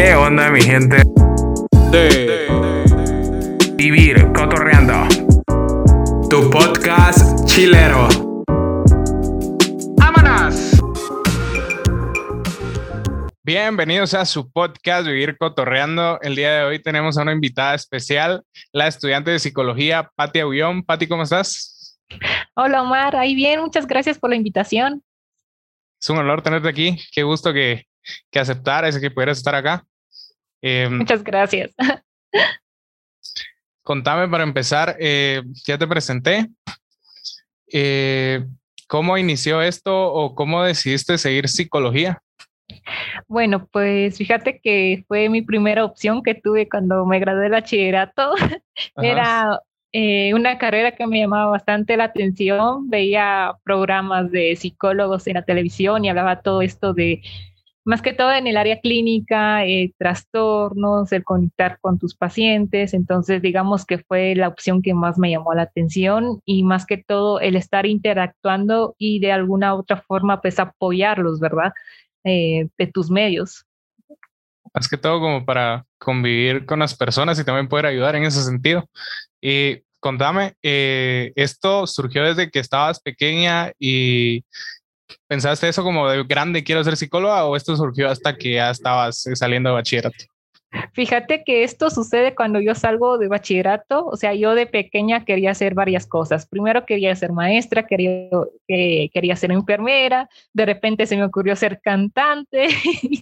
¿Qué onda, mi gente? De Vivir Cotorreando. Tu podcast chilero. ¡Vámonos! Bienvenidos a su podcast Vivir Cotorreando. El día de hoy tenemos a una invitada especial, la estudiante de psicología, Pati Aullón. Pati, ¿cómo estás? Hola Omar, ahí bien, muchas gracias por la invitación. Es un honor tenerte aquí. Qué gusto que, que aceptaras y que pudieras estar acá. Em, muchas gracias. Contame para empezar, eh, ya te presenté. Eh, ¿Cómo inició esto o cómo decidiste seguir psicología? Bueno, pues fíjate que fue mi primera opción que tuve cuando me gradué de bachillerato. Era eh, una carrera que me llamaba bastante la atención. Veía programas de psicólogos en la televisión y hablaba todo esto de, más que todo en el área clínica, eh, trastornos, el conectar con tus pacientes. Entonces, digamos que fue la opción que más me llamó la atención y más que todo el estar interactuando y de alguna otra forma, pues apoyarlos, ¿verdad? Eh, de tus medios. Más que todo como para convivir con las personas y también poder ayudar en ese sentido. Y contame, eh, ¿esto surgió desde que estabas pequeña y pensaste eso como de grande, quiero ser psicóloga o esto surgió hasta que ya estabas saliendo de bachillerato? Fíjate que esto sucede cuando yo salgo de bachillerato, o sea, yo de pequeña quería hacer varias cosas. Primero quería ser maestra, quería, eh, quería ser enfermera, de repente se me ocurrió ser cantante.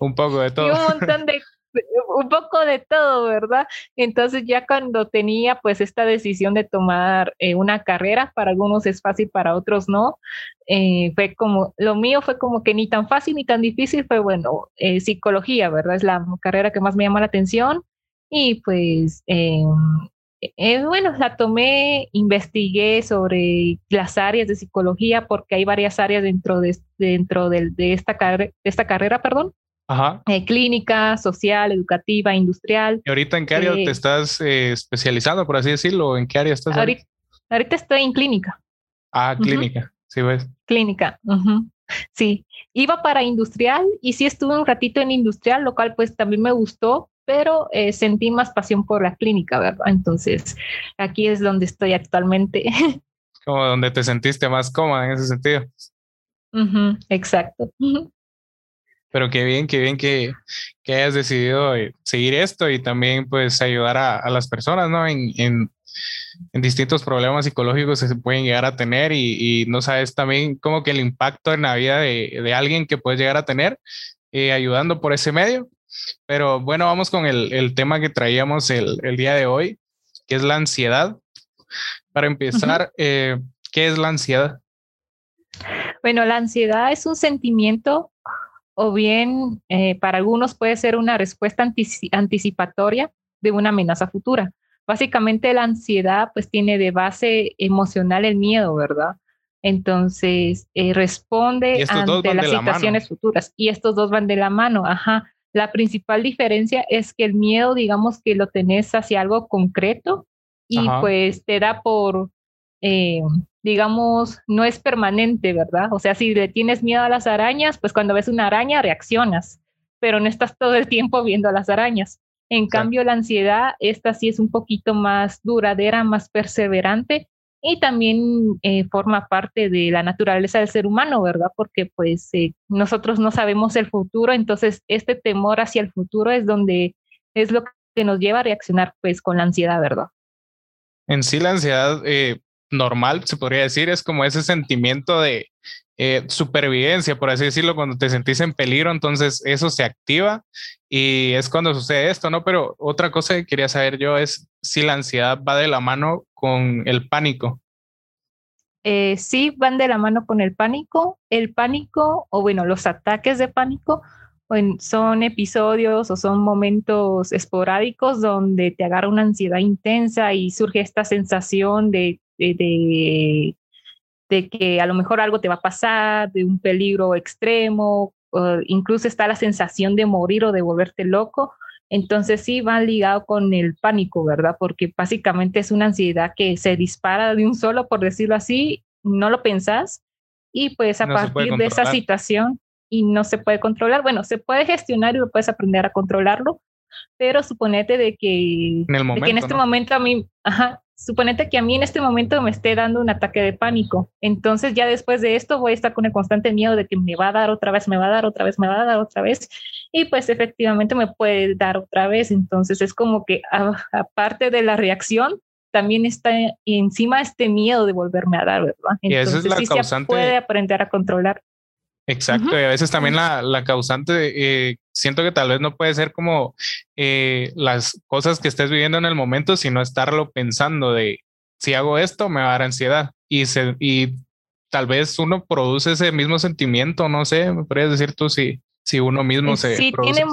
Un poco de todo. Y un montón de un poco de todo, ¿verdad? Entonces ya cuando tenía pues esta decisión de tomar eh, una carrera, para algunos es fácil, para otros no, eh, fue como, lo mío fue como que ni tan fácil ni tan difícil, fue bueno, eh, psicología, ¿verdad? Es la carrera que más me llama la atención y pues... bueno, la tomé, investigué sobre las áreas de psicología porque hay varias áreas dentro de, dentro de, de esta, de esta carrera, perdón. Ajá. Eh, clínica, social, educativa, industrial. ¿Y ahorita en qué área te eh, estás eh, especializando, por así decirlo? ¿En qué área estás? Ahorita, ahorita estoy en clínica. Ah, clínica, sí ves. Clínica, sí. Iba para industrial y sí estuve un ratito en industrial, lo cual pues también me gustó, pero sentí más pasión por la clínica, ¿verdad? Entonces, aquí es donde estoy actualmente. Como donde te sentiste más cómoda en ese sentido. exacto. Pero qué bien, qué bien que, que hayas decidido eh, seguir esto y también pues ayudar a, a las personas, ¿no? En, en, en, distintos problemas psicológicos que se pueden llegar a tener y, y, no sabes también como que el impacto en la vida de, de alguien que puedes llegar a tener eh, ayudando por ese medio. Pero bueno, vamos con el, el tema que traíamos el, el, día de hoy, que es la ansiedad. Para empezar, uh -huh. eh, ¿qué es la ansiedad? Bueno, la ansiedad es un sentimiento o bien eh, para algunos puede ser una respuesta anticipatoria de una amenaza futura. Básicamente la ansiedad pues tiene de base emocional el miedo, ¿verdad? Entonces eh, responde ante las situaciones futuras y estos dos van de la mano, ajá. La principal diferencia es que el miedo, digamos que lo tenés hacia algo concreto y ajá. pues te da por, eh, digamos, no es permanente, ¿verdad? O sea, si le tienes miedo a las arañas, pues cuando ves una araña reaccionas, pero no estás todo el tiempo viendo a las arañas. En cambio, la ansiedad, esta sí es un poquito más duradera, más perseverante y también eh, forma parte de la naturaleza del ser humano, ¿verdad? Porque pues eh, nosotros no sabemos el futuro, entonces este temor hacia el futuro es donde es lo que nos lleva a reaccionar pues con la ansiedad, ¿verdad? En sí, la ansiedad eh, normal, se podría decir, es como ese sentimiento de eh, supervivencia, por así decirlo, cuando te sentís en peligro, entonces eso se activa y es cuando sucede esto, ¿no? Pero otra cosa que quería saber yo es si la ansiedad va de la mano con el pánico. Eh, sí, van de la mano con el pánico. El pánico, o bueno, los ataques de pánico, son episodios o son momentos esporádicos donde te agarra una ansiedad intensa y surge esta sensación de de, de, de, que a lo mejor algo te va a pasar, de un peligro extremo, o incluso está la sensación de morir o de volverte loco. Entonces sí va ligado con el pánico, ¿verdad? Porque básicamente es una ansiedad que se dispara de un solo, por decirlo así, no lo pensás y pues a no partir de esa situación, y no se puede controlar. Bueno, se puede gestionar y lo puedes aprender a controlarlo, pero suponete de que en, el que en este momento a mí, ajá, suponete que a mí en este momento me esté dando un ataque de pánico. Entonces ya después de esto voy a estar con el constante miedo de que me va a dar otra vez, me va a dar otra vez, me va a dar otra vez. Y pues efectivamente me puede dar otra vez. Entonces es como que aparte de la reacción, también está encima este miedo de volverme a dar, ¿verdad? Entonces y es la sí se puede aprender a controlar. Exacto, y a veces también la, la causante, eh, siento que tal vez no puede ser como eh, las cosas que estés viviendo en el momento, sino estarlo pensando de si hago esto, me va a dar ansiedad. Y, se, y tal vez uno produce ese mismo sentimiento, no sé, me podrías decir tú si, si uno mismo se sí, produce. Tiene,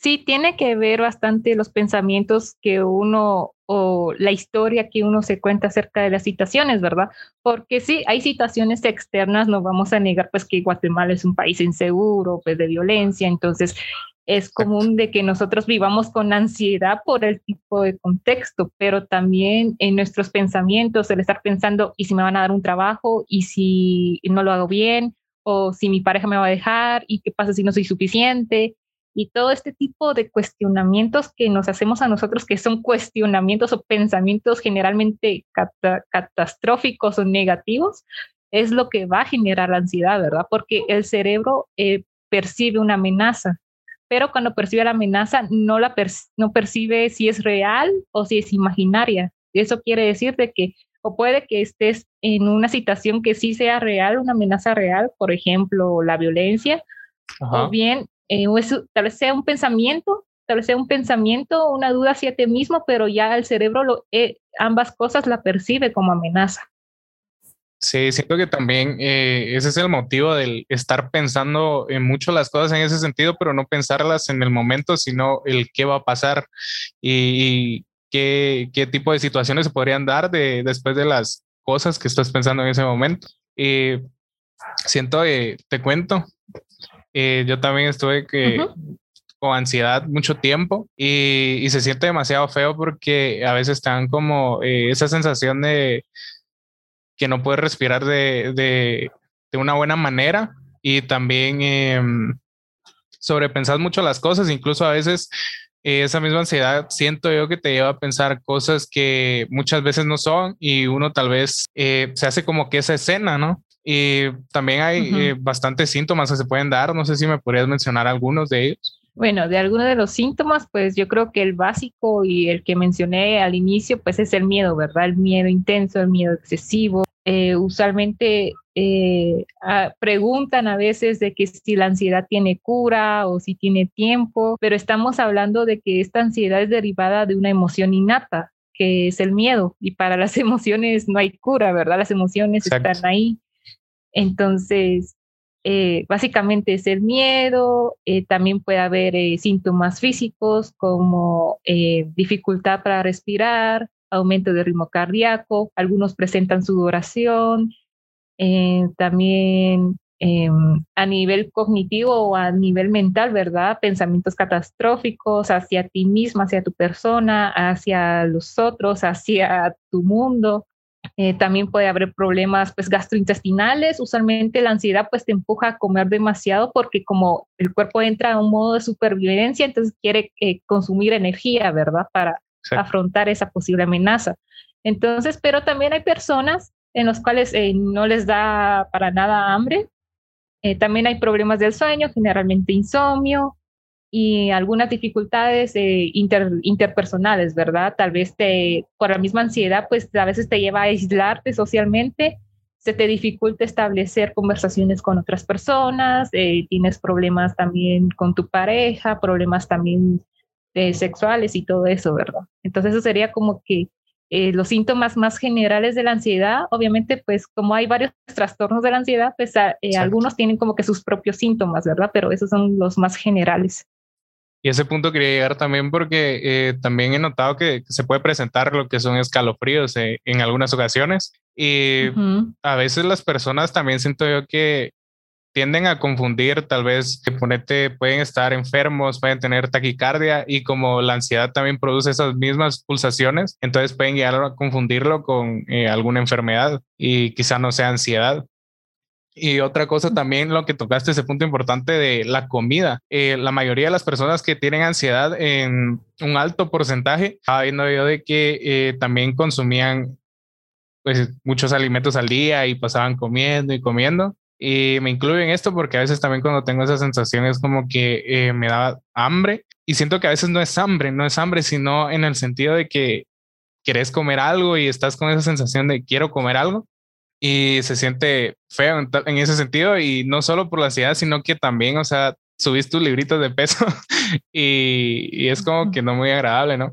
sí, tiene que ver bastante los pensamientos que uno o la historia que uno se cuenta acerca de las situaciones, ¿verdad? Porque sí, hay situaciones externas, no vamos a negar pues que Guatemala es un país inseguro, pues de violencia, entonces es común de que nosotros vivamos con ansiedad por el tipo de contexto, pero también en nuestros pensamientos, el estar pensando, ¿y si me van a dar un trabajo? ¿Y si no lo hago bien? ¿O si mi pareja me va a dejar? ¿Y qué pasa si no soy suficiente? Y todo este tipo de cuestionamientos que nos hacemos a nosotros, que son cuestionamientos o pensamientos generalmente catastróficos o negativos, es lo que va a generar la ansiedad, ¿verdad? Porque el cerebro eh, percibe una amenaza, pero cuando percibe la amenaza no, la no percibe si es real o si es imaginaria. Eso quiere decir de que o puede que estés en una situación que sí sea real, una amenaza real, por ejemplo, la violencia, o bien eh, tal vez sea un pensamiento, tal vez sea un pensamiento, una duda hacia ti mismo, pero ya el cerebro lo, eh, ambas cosas la percibe como amenaza. Sí, siento que también eh, ese es el motivo del estar pensando en mucho las cosas en ese sentido, pero no pensarlas en el momento, sino el qué va a pasar y, qué, qué, tipo de situaciones se podrían dar de, después de las cosas que estás pensando en ese momento. Y siento, te cuento, eh, yo también estuve que, con ansiedad mucho tiempo y, se siente demasiado feo porque a veces están como eh, esa sensación de que no puedes respirar de, de, de una buena manera y también eh, sobrepensas mucho las cosas, incluso a veces esa misma ansiedad siento yo que te lleva a pensar cosas que muchas veces no son y uno tal vez se hace como que esa escena, ¿no? Y también hay eh, bastantes síntomas que se pueden dar. No sé si me podrías mencionar algunos de ellos. Bueno, de algunos de los síntomas, pues yo creo que el básico y el que mencioné al inicio, pues es el miedo, ¿verdad? El miedo intenso, el miedo excesivo. Eh, usualmente eh, preguntan a veces de que si la ansiedad tiene cura o si tiene tiempo, pero estamos hablando de que esta ansiedad es derivada de una emoción innata, que es el miedo, y para las emociones no hay cura, ¿verdad? Las emociones están ahí entonces, eh, básicamente es el miedo, eh, también puede haber eh, síntomas físicos como dificultad para respirar, aumento de ritmo cardíaco, algunos presentan sudoración, también a nivel cognitivo o a nivel mental, ¿verdad? Pensamientos catastróficos hacia ti mismo, hacia tu persona, hacia los otros, hacia tu mundo. Eh, también puede haber problemas pues gastrointestinales. Usualmente la ansiedad pues te empuja a comer demasiado porque como el cuerpo entra a un modo de supervivencia, entonces quiere eh, consumir energía, ¿verdad? Para afrontar esa posible amenaza. Entonces, pero también hay personas en las cuales eh, no les da para nada hambre. también hay problemas del sueño, generalmente insomnio, y algunas dificultades eh, interpersonales, ¿verdad? Tal vez te, por la misma ansiedad, pues a veces te lleva a aislarte socialmente, se te dificulta establecer conversaciones con otras personas, eh, tienes problemas también con tu pareja, problemas también eh, sexuales y todo eso, ¿verdad? Entonces eso sería como que los síntomas más generales de la ansiedad, obviamente, pues como hay varios trastornos de la ansiedad, pues algunos tienen como que sus propios síntomas, ¿verdad? Pero esos son los más generales. Y ese punto quería llegar también porque eh, también he notado que, se puede presentar lo que son escalofríos eh, en algunas ocasiones. Y a veces las personas también siento yo que tienden a confundir, tal vez que ponete, pueden estar enfermos, pueden tener taquicardia y como la ansiedad también produce esas mismas pulsaciones, entonces pueden llegar a confundirlo con eh, alguna enfermedad y quizá no sea ansiedad. Y otra cosa también, lo que tocaste, ese punto importante de la comida. Eh, la mayoría de las personas que tienen ansiedad en un alto porcentaje, estaba viendo yo de que eh, también consumían pues muchos alimentos al día y pasaban comiendo y comiendo. Y me incluyo en esto porque a veces también cuando tengo esa sensación es como que eh, me da hambre y siento que a veces no es hambre, no es hambre, sino en el sentido de que quieres comer algo y estás con esa sensación de quiero comer algo y se siente feo en, ese sentido y no solo por la ansiedad, sino que también, o sea, subís tus libritos de peso y, es como que no muy agradable, ¿no?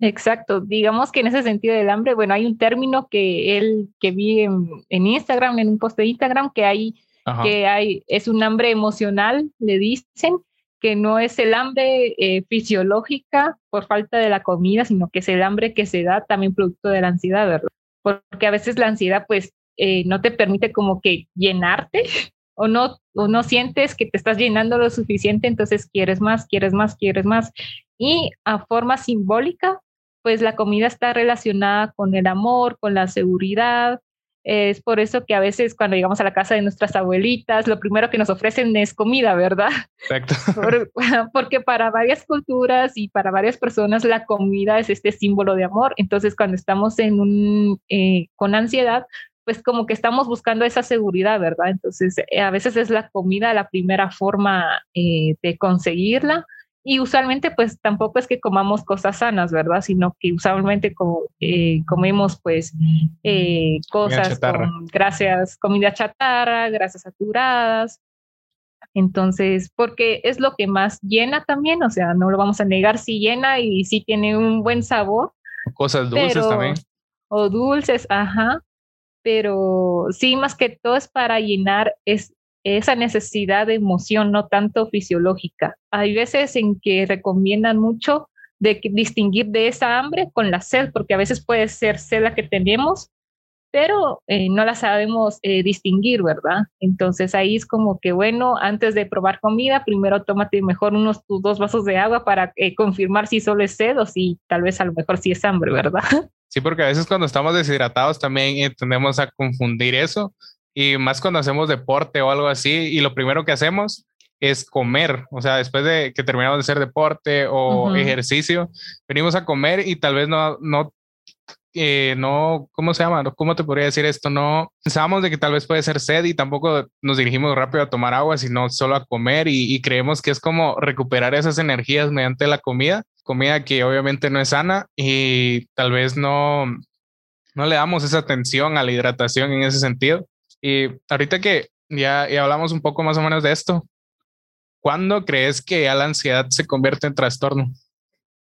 Exacto. Digamos que en ese sentido del hambre, bueno, hay un término que él, que vi en, Instagram, en un post de Instagram, que hay, que hay, es un hambre emocional, le dicen, que no es el hambre eh, fisiológica por falta de la comida, sino que es el hambre que se da también producto de la ansiedad, ¿verdad? Porque a veces la ansiedad, pues, eh, no te permite como que llenarte o no, o no sientes que te estás llenando lo suficiente, entonces quieres más, quieres más, quieres más. Y a forma simbólica, pues la comida está relacionada con el amor, con la seguridad. Es por eso que a veces cuando llegamos a la casa de nuestras abuelitas, lo primero que nos ofrecen es comida, ¿verdad? Exacto. porque para varias culturas y para varias personas la comida es este símbolo de amor. Entonces cuando estamos en un, eh, con ansiedad, pues como que estamos buscando esa seguridad, ¿verdad? Entonces eh, a veces es la comida la primera forma eh, de conseguirla y usualmente pues tampoco es que comamos cosas sanas, ¿verdad? Sino que usualmente como, eh, comemos pues eh, cosas con gracias, comida chatarra, grasas saturadas. Entonces, porque es lo que más llena también, o sea, no lo vamos a negar, si llena y si tiene un buen sabor. Cosas dulces también. O dulces, ajá. Pero sí, más que todo es para llenar es esa necesidad de emoción, no tanto fisiológica. Hay veces en que recomiendan mucho de distinguir de esa hambre con la sed, porque a veces puede ser sed la que tenemos, pero eh, no la sabemos eh, distinguir, ¿verdad? Entonces ahí es como que, bueno, antes de probar comida, primero tómate mejor unos dos vasos de agua para eh, confirmar si solo es sed o si tal vez a lo mejor sí es hambre, ¿verdad? Sí, porque a veces cuando estamos deshidratados también tendemos a confundir eso y más cuando hacemos deporte o algo así y lo primero que hacemos es comer, o sea, después de que terminamos de hacer deporte o ejercicio, venimos a comer y tal vez no, no, eh, no, ¿cómo se llama? ¿Cómo te podría decir esto? No pensamos de que tal vez puede ser sed y tampoco nos dirigimos rápido a tomar agua, sino solo a comer y, y creemos que es como recuperar esas energías mediante la comida, comida que obviamente no es sana y tal vez no, no le damos esa atención a la hidratación en ese sentido. Y ahorita que ya, hablamos un poco más o menos de esto, ¿cuándo crees que ya la ansiedad se convierte en trastorno?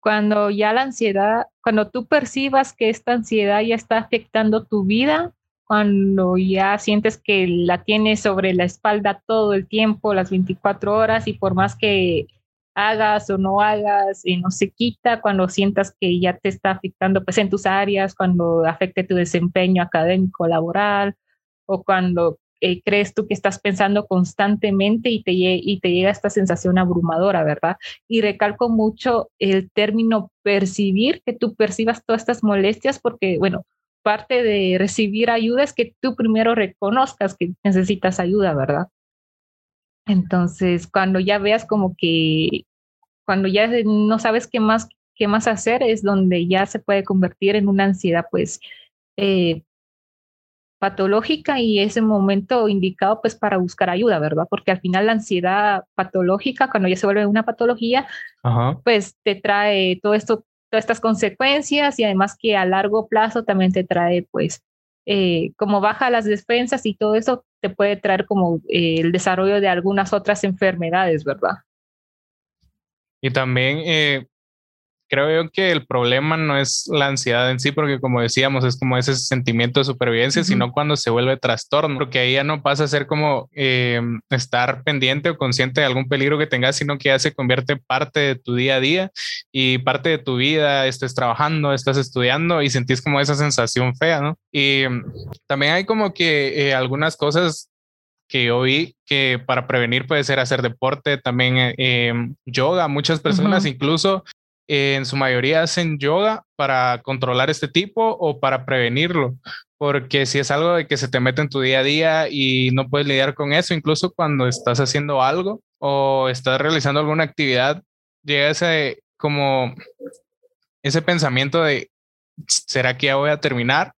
Cuando ya la ansiedad, cuando tú percibas que esta ansiedad ya está afectando tu vida, cuando ya sientes que la tienes sobre la espalda todo el tiempo, las 24 horas, y por más que hagas o no hagas, y no se quita, cuando sientas que ya te está afectando pues en tus áreas, cuando afecte tu desempeño académico, laboral, o cuando eh, crees tú que estás pensando constantemente y te, y te llega esta sensación abrumadora, ¿verdad? Y recalco mucho el término percibir, que tú percibas todas estas molestias, porque, bueno, parte de recibir ayuda es que tú primero reconozcas que necesitas ayuda, ¿verdad? Entonces, cuando ya veas como que, cuando ya no sabes qué más, qué más hacer, es donde ya se puede convertir en una ansiedad, pues, eh, patológica y ese momento indicado pues para buscar ayuda, ¿verdad? Porque al final la ansiedad patológica, cuando ya se vuelve una patología, pues te trae todo esto, todas estas consecuencias y además que a largo plazo también te trae pues eh, como baja las defensas y todo eso te puede traer como eh, el desarrollo de algunas otras enfermedades, ¿verdad? Y también eh, creo yo que el problema no es la ansiedad en sí, porque como decíamos, es como ese sentimiento de supervivencia, sino cuando se vuelve trastorno, porque ahí ya no pasa a ser como eh, estar pendiente o consciente de algún peligro que tengas, sino que ya se convierte parte de tu día a día y parte de tu vida, estés trabajando, estás estudiando y sentís como esa sensación fea, ¿no? Y también hay como que eh, algunas cosas que yo vi que para prevenir puede ser hacer deporte, también eh, yoga, muchas personas incluso en su mayoría hacen yoga para controlar este tipo o para prevenirlo, porque si es algo de que se te mete en tu día a día y no puedes lidiar con eso, incluso cuando estás haciendo algo o estás realizando alguna actividad, llega ese como ese pensamiento de ¿será que ya voy a terminar?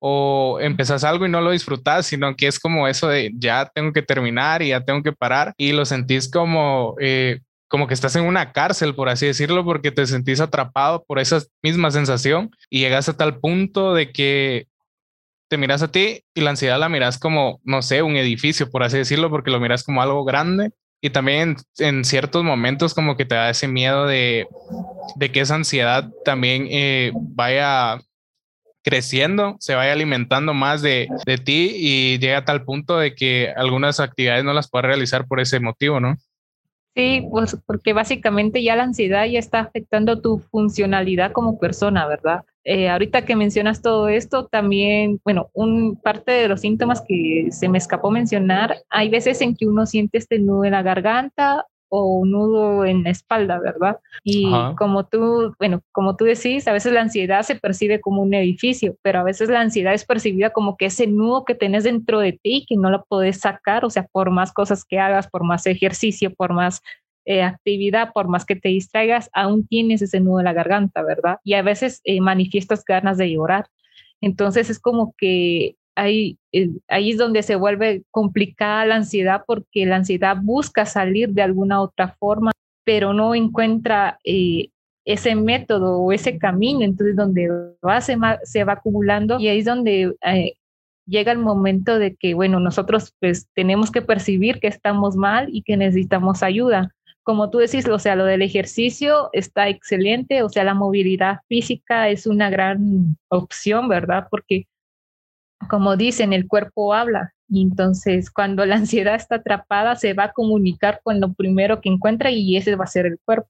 O empezás algo y no lo disfrutas, sino que es como eso de ya tengo que terminar y ya tengo que parar y lo sentís como eh, como que estás en una cárcel, por así decirlo, porque te sentís atrapado por esa misma sensación y llegas a tal punto de que te miras a ti y la ansiedad la miras como, no sé, un edificio, por así decirlo, porque lo miras como algo grande y también en, ciertos momentos como que te da ese miedo de, de que esa ansiedad también eh, vaya creciendo, se vaya alimentando más de, de ti y llega a tal punto de que algunas actividades no las puedas realizar por ese motivo, ¿no? Sí, pues porque básicamente ya la ansiedad ya está afectando tu funcionalidad como persona, ¿verdad? Eh, ahorita que mencionas todo esto, también, bueno, un parte de los síntomas que se me escapó mencionar, hay veces en que uno siente este nudo en la garganta o un nudo en la espalda, ¿verdad? Y como tú, bueno, como tú decís, a veces la ansiedad se percibe como un edificio, pero a veces la ansiedad es percibida como que ese nudo que tenés dentro de ti que no lo puedes sacar, o sea, por más cosas que hagas, por más ejercicio, por más eh, actividad, por más que te distraigas, aún tienes ese nudo en la garganta, ¿verdad? Y a veces eh, manifiestas ganas de llorar. Entonces es como que ahí, eh, ahí es donde se vuelve complicada la ansiedad porque la ansiedad busca salir de alguna otra forma, pero no encuentra eh, ese método o ese camino, entonces donde va, se, se va acumulando y ahí es donde eh, llega el momento de que, bueno, nosotros pues tenemos que percibir que estamos mal y que necesitamos ayuda. Como tú decís, o sea, lo del ejercicio está excelente, o sea, la movilidad física es una gran opción, ¿verdad? Porque como dicen, el cuerpo habla. Y entonces, cuando la ansiedad está atrapada, se va a comunicar con lo primero que encuentra y ese va a ser el cuerpo.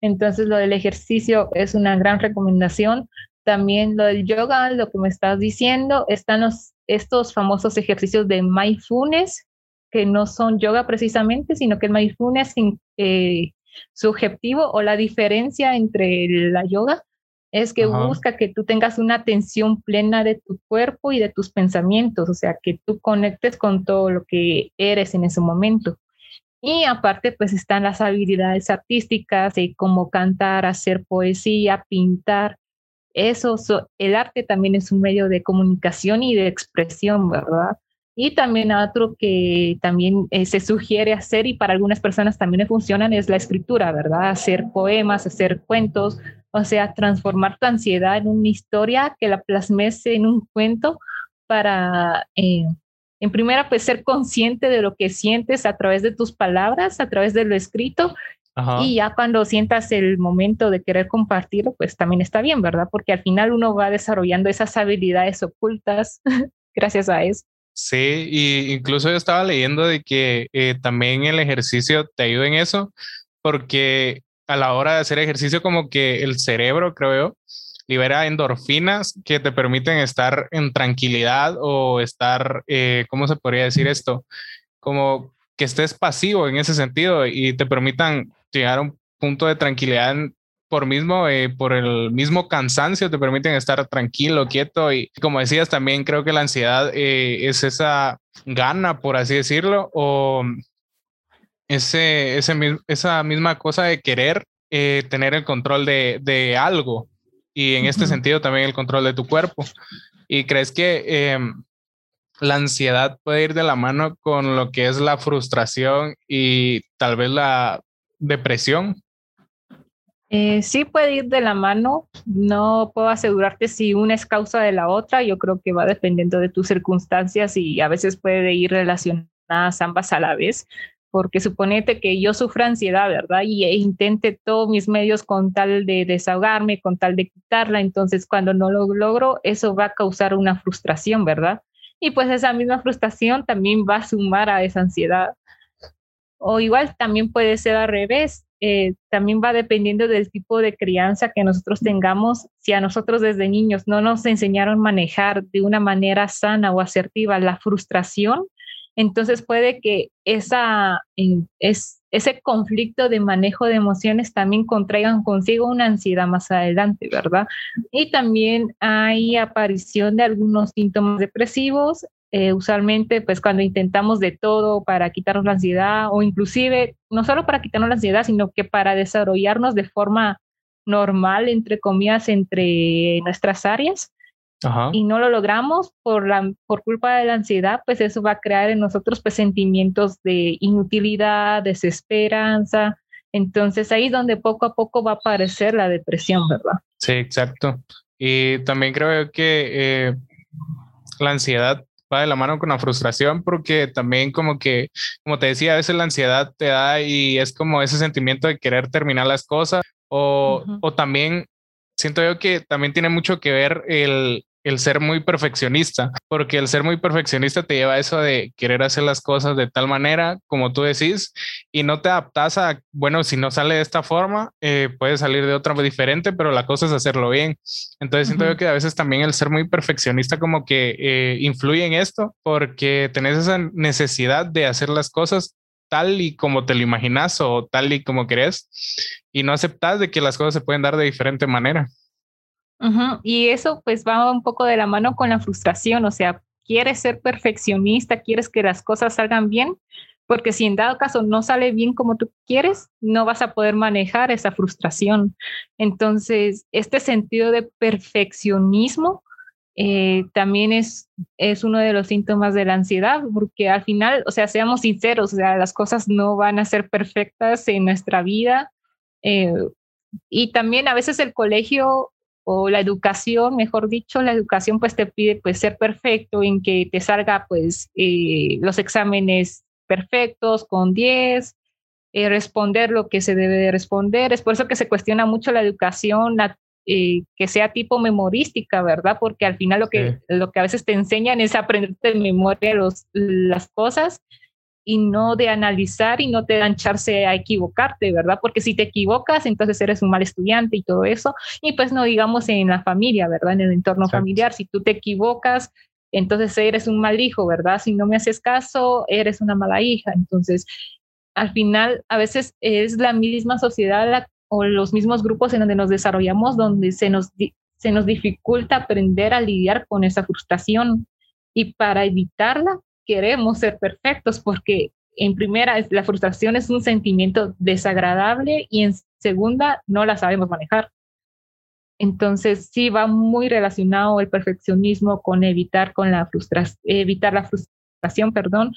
Entonces, lo del ejercicio es una gran recomendación. También lo del yoga, lo que me estás diciendo, están los, estos famosos ejercicios de mindfulness, que no son yoga precisamente, sino que el mindfulness eh, subjetivo o la diferencia entre la yoga es que busca que tú tengas una atención plena de tu cuerpo y de tus pensamientos, o sea, que tú conectes con todo lo que eres en ese momento. Y aparte, pues están las habilidades artísticas, de como cantar, hacer poesía, pintar. Eso, el arte también es un medio de comunicación y de expresión, ¿verdad? Y también otro que también eh, se sugiere hacer y para algunas personas también funcionan es la escritura, ¿verdad? Hacer poemas, hacer cuentos, o sea, transformar tu ansiedad en una historia que la plasmes en un cuento para, eh, en primera, pues ser consciente de lo que sientes a través de tus palabras, a través de lo escrito. Y ya cuando sientas el momento de querer compartirlo, pues también está bien, ¿verdad? Porque al final uno va desarrollando esas habilidades ocultas gracias a eso. Sí, y incluso yo estaba leyendo de que eh, también el ejercicio te ayuda en eso, porque a la hora de hacer ejercicio como que el cerebro, creo yo, libera endorfinas que te permiten estar en tranquilidad o estar, eh, ¿cómo se podría decir esto? Como que estés pasivo en ese sentido y te permitan llegar a un punto de tranquilidad por mismo, eh, por el mismo cansancio, te permiten estar tranquilo, quieto y como decías, también creo que la ansiedad eh, es esa gana, por así decirlo, o ese, ese, esa misma cosa de querer eh, tener el control de, de, algo y en este sentido también el control de tu cuerpo. ¿Y crees que em, la ansiedad puede ir de la mano con lo que es la frustración y tal vez la depresión? Eh, sí puede ir de la mano, no puedo asegurarte si una es causa de la otra, yo creo que va dependiendo de tus circunstancias y a veces puede ir relacionadas ambas a la vez, porque suponete que yo sufro ansiedad, ¿verdad? Y e intente todos mis medios con tal de desahogarme, con tal de quitarla, entonces cuando no lo logro, eso va a causar una frustración, ¿verdad? Y pues esa misma frustración también va a sumar a esa ansiedad. O igual también puede ser al revés, eh, también va dependiendo del tipo de crianza que nosotros tengamos. Si a nosotros desde niños no nos enseñaron manejar de una manera sana o asertiva la frustración, Entonces puede que esa, es, ese conflicto de manejo de emociones también contraigan consigo una ansiedad más adelante, ¿verdad? Y también hay aparición de algunos síntomas depresivos, eh, usualmente pues cuando intentamos de todo para quitarnos la ansiedad o inclusive no solo para quitarnos la ansiedad, sino que para desarrollarnos de forma normal, entre comillas, entre nuestras áreas, y no lo logramos por, la, por culpa de la ansiedad, pues eso va a crear en nosotros pues, sentimientos de inutilidad, desesperanza. Entonces ahí es donde poco a poco va a aparecer la depresión, ¿verdad? Sí, exacto. Y también creo que eh, la ansiedad va de la mano con la frustración porque también como que, como te decía, a veces la ansiedad te da y es como ese sentimiento de querer terminar las cosas o, o también siento yo que también tiene mucho que ver el, el ser muy perfeccionista, porque el ser muy perfeccionista te lleva a eso de querer hacer las cosas de tal manera como tú decís y no te adaptas a, bueno, si no sale de esta forma, eh, puede salir de otra diferente, pero la cosa es hacerlo bien. Entonces siento yo que a veces también el ser muy perfeccionista como que eh, influye en esto, porque tenés esa necesidad de hacer las cosas tal y como te lo imaginas o tal y como crees y no aceptas de que las cosas se pueden dar de diferente manera. Y eso pues va un poco de la mano con la frustración, o sea, quieres ser perfeccionista, quieres que las cosas salgan bien, porque si en dado caso no sale bien como tú quieres, no vas a poder manejar esa frustración. Entonces, este sentido de perfeccionismo eh, también es, es uno de los síntomas de la ansiedad, porque al final, o sea, seamos sinceros, o sea, las cosas no van a ser perfectas en nuestra vida. Eh, y también a veces el colegio o la educación, mejor dicho, la educación pues te pide pues ser perfecto en que te salga pues eh, los exámenes perfectos con 10, eh, responder lo que se debe de responder. Es por eso que se cuestiona mucho la educación, eh, que sea tipo memorística, ¿verdad? Porque al final lo que, lo que a veces te enseñan es aprender de memoria los, las cosas y no de analizar y no te dan chance a equivocarte, ¿verdad? Porque si te equivocas, entonces eres un mal estudiante y todo eso. Y pues no digamos en la familia, ¿verdad? En el entorno familiar, si tú te equivocas, entonces eres un mal hijo, ¿verdad? Si no me haces caso, eres una mala hija. Entonces, al final, a veces es la misma sociedad o los mismos grupos en donde nos desarrollamos donde se nos, se nos dificulta aprender a lidiar con esa frustración. Y para evitarla, queremos ser perfectos porque en primera la frustración es un sentimiento desagradable y en segunda no la sabemos manejar. Entonces sí va muy relacionado el perfeccionismo con evitar con la evitar la frustración, perdón.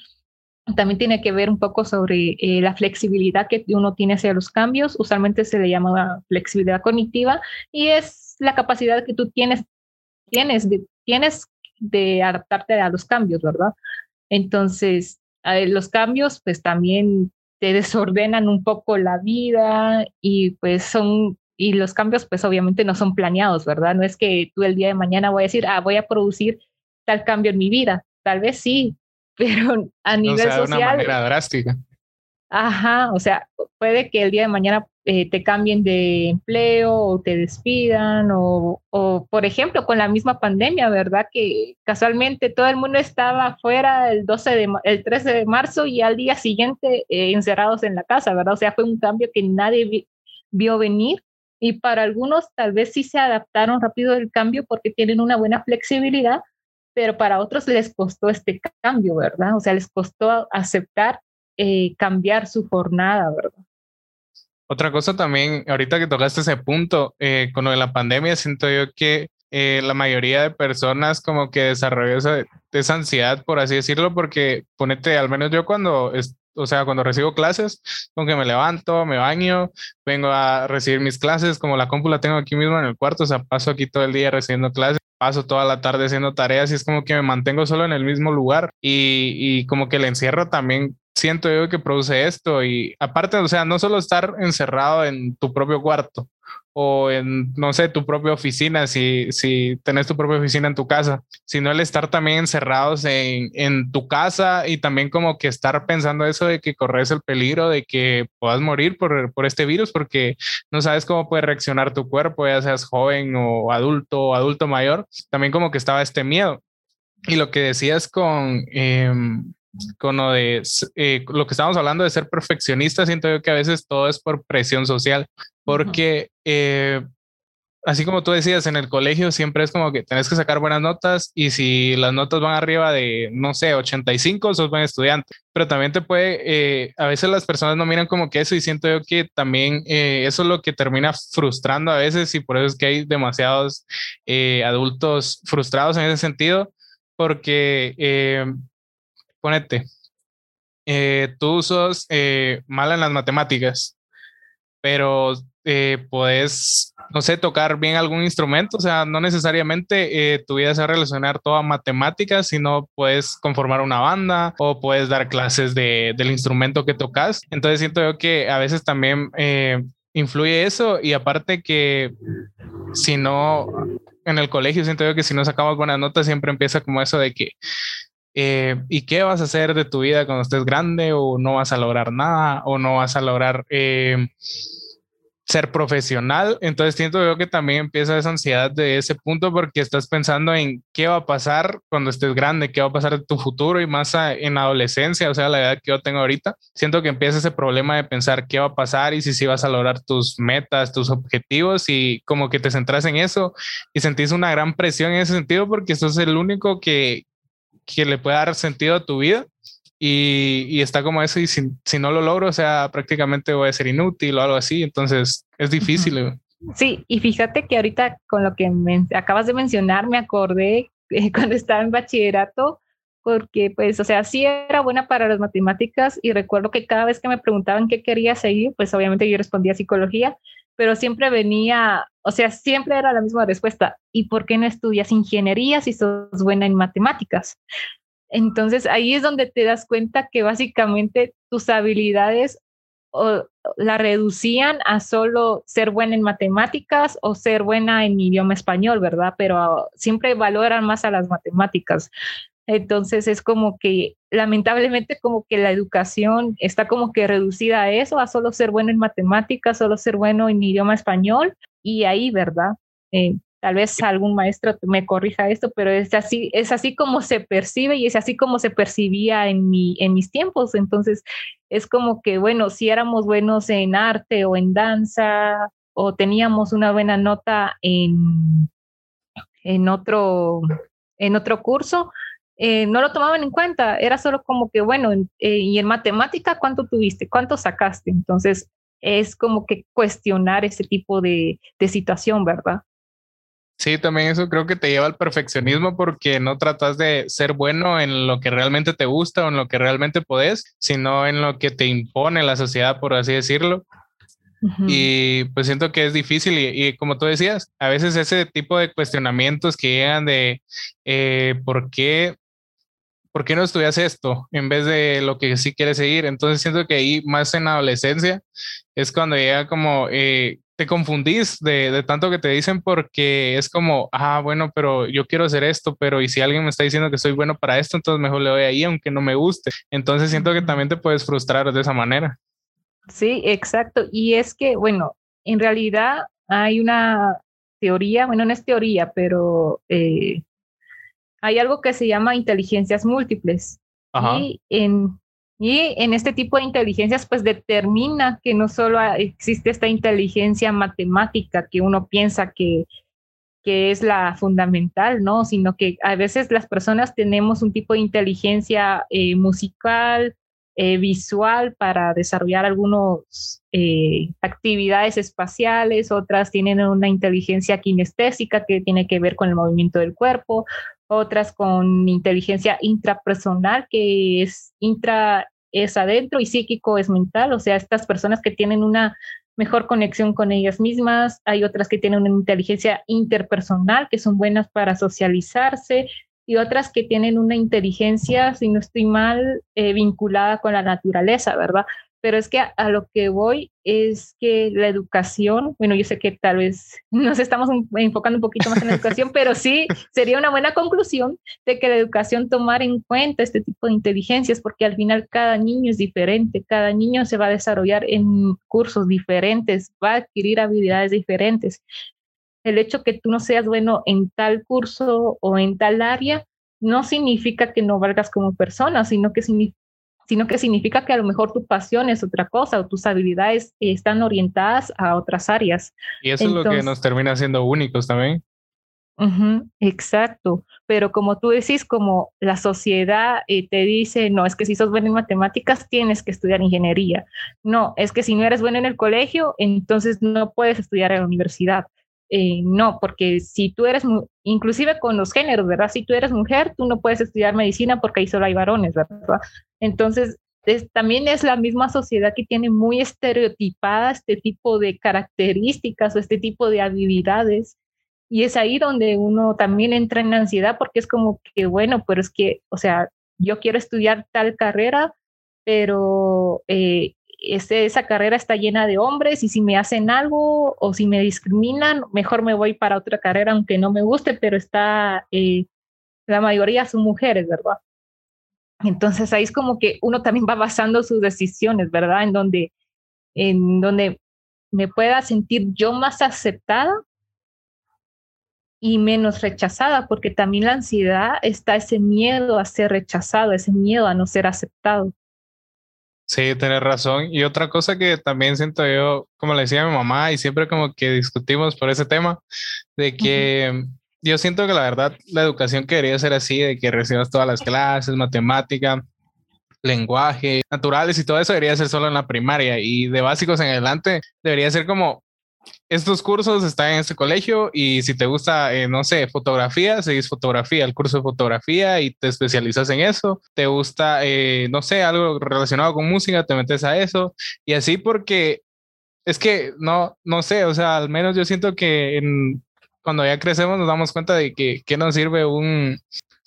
También tiene que ver un poco sobre eh, la flexibilidad que uno tiene hacia los cambios. Usualmente se le llama flexibilidad cognitiva y es la capacidad que tú tienes, tienes, de, tienes de adaptarte a los cambios, ¿verdad? Entonces, los cambios pues también te desordenan un poco la vida y pues son, y los cambios pues obviamente no son planeados, ¿verdad? No es que tú el día de mañana voy a decir, ah, voy a producir tal cambio en mi vida. Tal vez sí, pero a nivel o sea, social. De una manera drástica. Ajá, o sea, puede que el día de mañana eh, te cambien de empleo o te despidan o, o, por ejemplo, con la misma pandemia, ¿verdad? Que casualmente todo el mundo estaba afuera el, 12 de, el 13 de marzo y al día siguiente eh, encerrados en la casa, ¿verdad? O sea, fue un cambio que nadie vio venir y para algunos tal vez sí se adaptaron rápido el cambio porque tienen una buena flexibilidad, pero para otros les costó este cambio, ¿verdad? O sea, les costó aceptar eh, cambiar su jornada, ¿verdad? Otra cosa también, ahorita que tocaste ese punto, eh, con lo de la pandemia, siento yo que eh, la mayoría de personas como que desarrolló esa, esa, ansiedad, por así decirlo, porque ponete, al menos yo cuando, o sea, cuando recibo clases, con que me levanto, me baño, vengo a recibir mis clases, como la compu la tengo aquí mismo en el cuarto, o sea, paso aquí todo el día recibiendo clases, paso toda la tarde haciendo tareas y es como que me mantengo solo en el mismo lugar y, y como que el encierro también siento yo que produce esto y aparte, o sea, no solo estar encerrado en tu propio cuarto o en, no sé, tu propia oficina, si, si tenés tu propia oficina en tu casa, sino el estar también encerrados en, en tu casa y también como que estar pensando eso de que corres el peligro de que puedas morir por, por este virus porque no sabes cómo puede reaccionar tu cuerpo, ya seas joven o adulto o adulto mayor, también como que estaba este miedo. Y lo que decías con, em, con lo de eh, lo que estamos hablando de ser perfeccionista, siento yo que a veces todo es por presión social, porque eh, así como tú decías, en el colegio siempre es como que tenés que sacar buenas notas y si las notas van arriba de, no sé, 85, sos buen estudiante. Pero también te puede, eh, a veces las personas no miran como que eso y siento yo que también eso es lo que termina frustrando a veces y por eso es que hay demasiados adultos frustrados en ese sentido, porque ponete, tú sos mala en las matemáticas, pero eh, puedes, no sé, tocar bien algún instrumento, o sea, no necesariamente eh, tu vida se va a relacionar toda a matemáticas, sino puedes conformar una banda o puedes dar clases de, del instrumento que tocas. Entonces siento yo que a veces también eh, influye eso y aparte que si no, en el colegio siento yo que si no sacamos buenas notas siempre empieza como eso de que eh, ¿y qué vas a hacer de tu vida cuando estés grande o no vas a lograr nada o no vas a lograr eh, ser profesional. Entonces siento yo que también empieza esa ansiedad de ese punto porque estás pensando en qué va a pasar cuando estés grande, qué va a pasar en tu futuro y más en adolescencia, o sea, la edad que yo tengo ahorita. Siento que empieza ese problema de pensar qué va a pasar y si sí vas a lograr tus metas, tus objetivos y como que te centras en eso y sentís una gran presión en ese sentido porque sos el único que, que le puede dar sentido a tu vida y, está como eso y si, si, no lo logro, o sea, prácticamente voy a ser inútil o algo así, entonces es difícil. Sí, y fíjate que ahorita con lo que me acabas de mencionar, me acordé cuando estaba en bachillerato, porque pues, o sea, sí era buena para las matemáticas y recuerdo que cada vez que me preguntaban qué quería seguir, pues obviamente yo respondía psicología, pero siempre venía, o sea, siempre era la misma respuesta. ¿Y por qué no estudias ingeniería si sos buena en matemáticas? Entonces ahí es donde te das cuenta que básicamente tus habilidades o, la reducían a solo ser buena en matemáticas o ser buena en idioma español, ¿verdad? Pero siempre valoran más a las matemáticas. Entonces es como que lamentablemente como que la educación está como que reducida a eso, a solo ser bueno en matemáticas, solo ser bueno en idioma español y ahí, ¿verdad? Eh, Tal vez algún maestro me corrija esto, pero es así, es así como se percibe y es así como se percibía en, mi, en mis tiempos. Entonces, es como que, bueno, si éramos buenos en arte o en danza o teníamos una buena nota en, en, otro, en otro curso, eh, no lo tomaban en cuenta. Era solo como que, bueno, eh, y en matemática, ¿cuánto tuviste? ¿Cuánto sacaste? Entonces, es como que cuestionar ese tipo de, de situación, ¿verdad? Sí, también eso creo que te lleva al perfeccionismo porque no tratas de ser bueno en lo que realmente te gusta o en lo que realmente podés, sino en lo que te impone la sociedad, por así decirlo. Y pues siento que es difícil y, como tú decías, a veces ese tipo de cuestionamientos que llegan de eh, ¿por qué ¿por qué no estudias esto en vez de lo que sí quieres seguir? Entonces siento que ahí más en adolescencia es cuando llega como eh, te confundís de, tanto que te dicen porque es como, ah, bueno, pero yo quiero hacer esto, pero y si alguien me está diciendo que soy bueno para esto, entonces mejor le doy ahí aunque no me guste. Entonces siento que también te puedes frustrar de esa manera. Sí, exacto. Y es que, bueno, en realidad hay una teoría, bueno, no es teoría, pero eh, hay algo que se llama inteligencias múltiples. Y en y en este tipo de inteligencias, pues determina que no solo existe esta inteligencia matemática que uno piensa que, que es la fundamental, ¿no? Sino que a veces las personas tenemos un tipo de inteligencia eh, musical, eh, visual para desarrollar algunas eh, actividades espaciales, otras tienen una inteligencia kinestésica que tiene que ver con el movimiento del cuerpo, otras con inteligencia intrapersonal, que es intra es adentro y psíquico es mental, o sea, estas personas que tienen una mejor conexión con ellas mismas, hay otras que tienen una inteligencia interpersonal, que son buenas para socializarse, y otras que tienen una inteligencia, si no estoy mal, eh, vinculada con la naturaleza, ¿verdad? pero es que a, lo que voy es que la educación, bueno, yo sé que tal vez nos estamos enfocando un poquito más en la educación, pero sí sería una buena conclusión de que la educación tomar en cuenta este tipo de inteligencias, porque al final cada niño es diferente, cada niño se va a desarrollar en cursos diferentes, va a adquirir habilidades diferentes. El hecho que tú no seas bueno en tal curso o en tal área no significa que no valgas como persona, sino que, sino que significa que a lo mejor tu pasión es otra cosa o tus habilidades están orientadas a otras áreas. Y eso es lo que nos termina siendo únicos también exacto, pero como tú decís, como la sociedad eh, te dice, no, es que si sos bueno en matemáticas tienes que estudiar ingeniería, no, es que si no eres bueno en el colegio, entonces no puedes estudiar en la universidad. Eh, no, porque si tú eres, inclusive con los géneros, ¿verdad? Si tú eres mujer, tú no puedes estudiar medicina porque ahí solo hay varones, ¿verdad? Entonces, también es la misma sociedad que tiene muy estereotipada este tipo de características o este tipo de habilidades y es ahí donde uno también entra en ansiedad porque es como que, bueno, pero es que, o sea, yo quiero estudiar tal carrera, pero eh, esa carrera está llena de hombres y si me hacen algo o si me discriminan, mejor me voy para otra carrera aunque no me guste, pero está, eh, la mayoría son mujeres, ¿verdad? Entonces ahí es como que uno también va basando sus decisiones, ¿verdad? En donde, en donde me pueda sentir yo más aceptada y menos rechazada, porque también la ansiedad está ese miedo a ser rechazado, ese miedo a no ser aceptado. Sí, tienes razón. Y otra cosa que también siento yo, como le decía a mi mamá, y siempre como que discutimos por ese tema, de que yo siento que la verdad la educación que debería ser así, de que recibas todas las clases, matemática, lenguaje, naturales y todo eso debería ser solo en la primaria y de básicos en adelante debería ser como estos cursos están en este colegio y si te gusta, eh, no sé, fotografía, seguís fotografía, el curso de fotografía y te especializas en eso. Te gusta, eh, no sé, algo relacionado con música, te metes a eso y así porque es que no, no sé, o sea, al menos yo siento que cuando ya crecemos nos damos cuenta de que, que nos sirve un,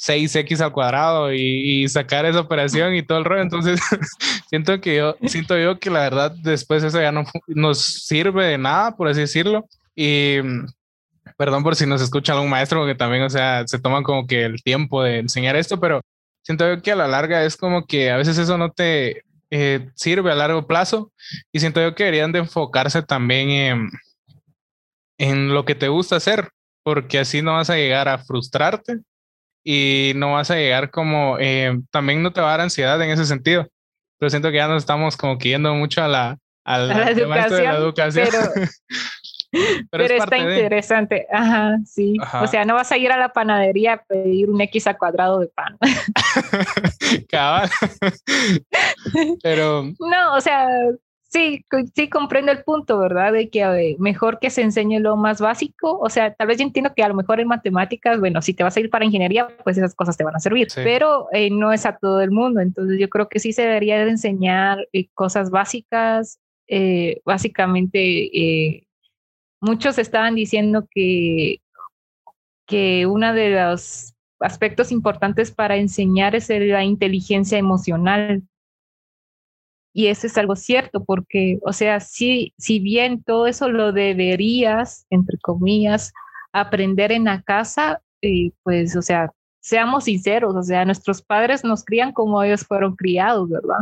6x al cuadrado y, sacar esa operación y todo el rollo. Entonces, siento que yo, siento yo que la verdad después eso ya no nos sirve de nada, por así decirlo. Y perdón por si nos escucha algún maestro, porque también, o sea, se toman como que el tiempo de enseñar esto, pero siento yo que a la larga es como que a veces eso no te eh, sirve a largo plazo y siento yo que deberían de enfocarse también en, en lo que te gusta hacer, porque así no vas a llegar a frustrarte y no vas a llegar como, eh, también no te va a dar ansiedad en ese sentido. Pero siento que ya nos estamos como que yendo mucho a la, a la, educación, de la educación. Pero, está interesante. Ajá, sí. O sea, no vas a ir a la panadería a pedir un X a cuadrado de pan. Cabal. Pero. No, o sea, Sí, sí comprendo el punto, ¿verdad? De que mejor que se enseñe lo más básico. O sea, tal vez yo entiendo que a lo mejor en matemáticas, bueno, si te vas a ir para ingeniería, pues esas cosas te van a servir, pero eh, no es a todo el mundo. Entonces yo creo que sí se debería de enseñar eh, cosas básicas. Eh, básicamente, muchos estaban diciendo que, que uno de los aspectos importantes para enseñar es la inteligencia emocional y eso es algo cierto, porque, o sea, si, si bien todo eso lo deberías, entre comillas, aprender en la casa, eh, pues, o sea, seamos sinceros, o sea, nuestros padres nos crían como ellos fueron criados, ¿verdad?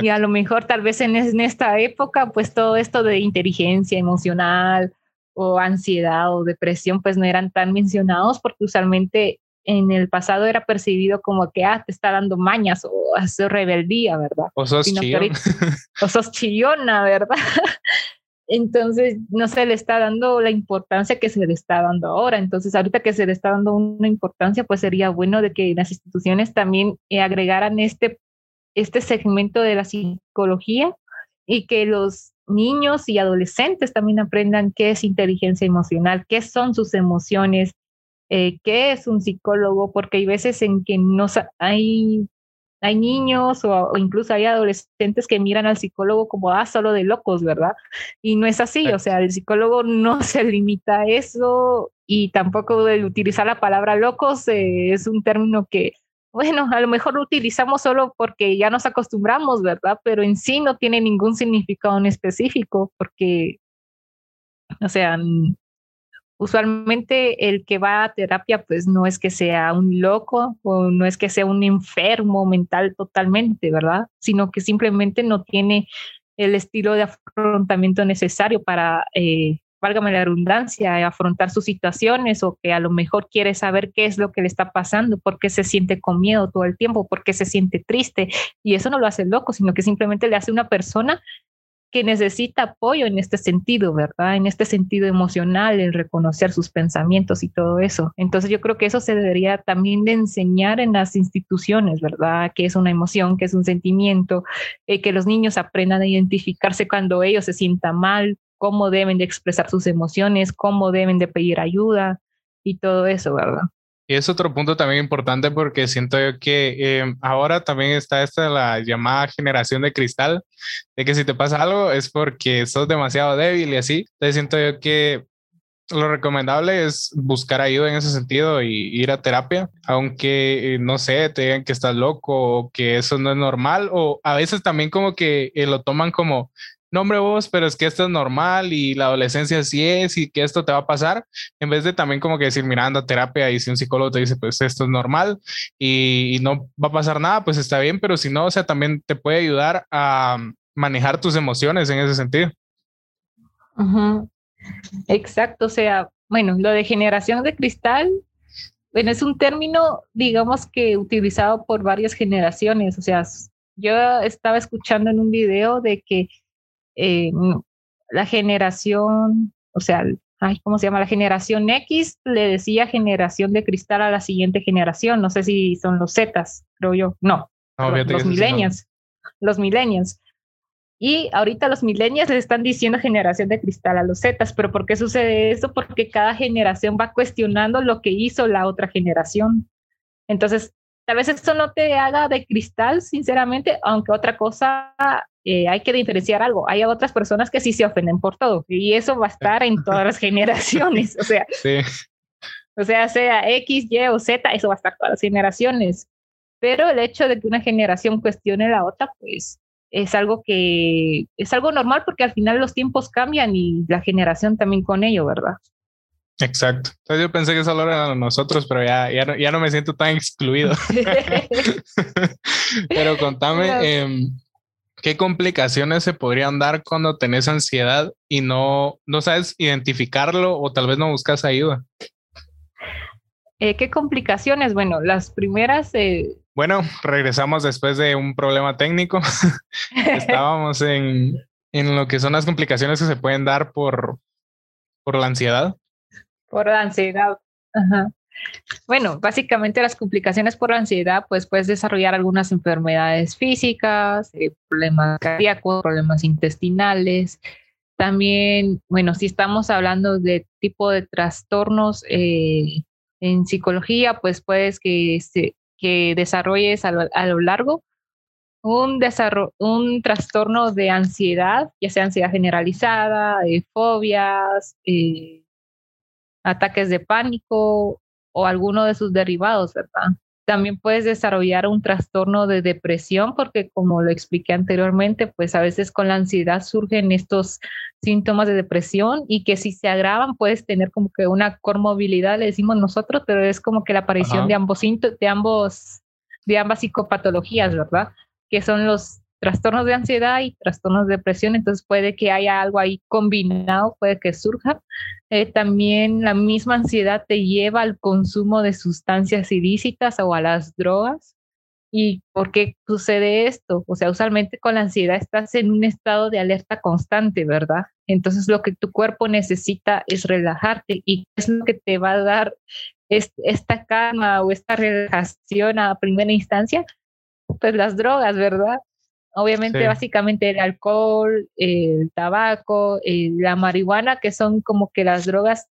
Y a lo mejor tal vez en, en, esta época, pues todo esto de inteligencia emocional o ansiedad o depresión, pues no eran tan mencionados porque usualmente en el pasado era percibido como que, ah, te está dando mañas o hace rebeldía, ¿verdad? O sos chillona. o sos chillona, ¿verdad? Entonces, no se le está dando la importancia que se le está dando ahora. Entonces, ahorita que se le está dando una importancia, pues sería bueno de que las instituciones también eh, agregaran este, este segmento de la psicología y que los niños y adolescentes también aprendan qué es inteligencia emocional, qué son sus emociones, eh, qué es un psicólogo, porque hay veces en que no hay, hay niños o, incluso hay adolescentes que miran al psicólogo como, ah, solo de locos, ¿verdad? Y no es así, o sea, el psicólogo no se limita a eso y tampoco el utilizar la palabra locos eh, es un término que, bueno, a lo mejor lo utilizamos solo porque ya nos acostumbramos, ¿verdad? Pero en sí no tiene ningún significado en específico porque, o sea, usualmente el que va a terapia pues no es que sea un loco o no es que sea un enfermo mental totalmente, ¿verdad? Sino que simplemente no tiene el estilo de afrontamiento necesario para, eh, válgame la redundancia, afrontar sus situaciones o que a lo mejor quiere saber qué es lo que le está pasando, por qué se siente con miedo todo el tiempo, por qué se siente triste. Y eso no lo hace loco, sino que simplemente le hace una persona que necesita apoyo en este sentido, ¿verdad? En este sentido emocional, en reconocer sus pensamientos y todo eso. Entonces yo creo que eso se debería también de enseñar en las instituciones, ¿verdad? Que es una emoción, que es un sentimiento, eh, que los niños aprendan a identificarse cuando ellos se sientan mal, cómo deben de expresar sus emociones, cómo deben de pedir ayuda y todo eso, ¿verdad? Y es otro punto también importante porque siento yo que eh, ahora también está esta la llamada generación de cristal, de que si te pasa algo es porque sos demasiado débil y así. Entonces siento yo que lo recomendable es buscar ayuda en ese sentido y ir a terapia, aunque eh, no sé, te digan que estás loco o que eso no es normal, o a veces también como que eh, lo toman como, no hombre vos, pero es que esto es normal y la adolescencia sí es y que esto te va a pasar, en vez de también como que decir, mira, anda a terapia y si un psicólogo te dice, pues esto es normal y, no va a pasar nada, pues está bien, pero si no, o sea, también te puede ayudar a manejar tus emociones en ese sentido. Exacto, o sea, bueno, lo de generación de cristal, bueno, es un término, digamos que utilizado por varias generaciones, o sea, yo estaba escuchando en un video de que eh, la generación, o sea, ay, ¿cómo se llama? La generación X le decía generación de cristal a la siguiente generación. No sé si son los Zetas, creo yo. No, los, millennials. Los millennials. Y ahorita los millennials le están diciendo generación de cristal a los Zetas, pero ¿por qué sucede eso? Porque cada generación va cuestionando lo que hizo la otra generación. Entonces, tal vez esto no te haga de cristal, sinceramente, aunque otra cosa eh, hay que diferenciar algo. Hay otras personas que sí se ofenden por todo y eso va a estar en todas las generaciones. O sea, o sea, sea X, Y o Z, eso va a estar todas las generaciones. Pero el hecho de que una generación cuestione la otra, pues es algo que es algo normal porque al final los tiempos cambian y la generación también con ello, ¿verdad? Exacto. Entonces yo pensé que solo eran nosotros, pero ya, ya, no, ya no me siento tan excluido. pero contame, eh, ¿qué complicaciones se podrían dar cuando tenés ansiedad y no, no sabes identificarlo o tal vez no buscas ayuda? Eh, ¿Qué complicaciones? Bueno, las primeras... Eh, bueno, regresamos después de un problema técnico. Estábamos en, en lo que son las complicaciones que se pueden dar por, por la ansiedad. Por la ansiedad. Bueno, básicamente las complicaciones por ansiedad, pues puedes desarrollar algunas enfermedades físicas, eh, problemas cardíacos, problemas intestinales. También, bueno, si estamos hablando de tipo de trastornos eh, en psicología, pues puedes que, que desarrolles a lo, largo un, un trastorno de ansiedad, ya sea ansiedad generalizada, fobias, eh, ataques de pánico o alguno de sus derivados, ¿verdad? También puedes desarrollar un trastorno de depresión porque como lo expliqué anteriormente, pues a veces con la ansiedad surgen estos síntomas de depresión y que si se agravan puedes tener como que una comorbilidad, le decimos nosotros, pero es como que la aparición de ambos de ambos de ambas psicopatologías, ¿verdad? Que son los trastornos de ansiedad y trastornos de depresión, entonces puede que haya algo ahí combinado, puede que surja. Eh, también la misma ansiedad te lleva al consumo de sustancias ilícitas o a las drogas. ¿Y por qué sucede esto? O sea, usualmente con la ansiedad estás en un estado de alerta constante, ¿verdad? Entonces lo que tu cuerpo necesita es relajarte y es lo que te va a dar esta calma o esta relajación a primera instancia, pues las drogas, ¿verdad? Obviamente, básicamente el alcohol, el tabaco, eh, la marihuana, que son como que las drogas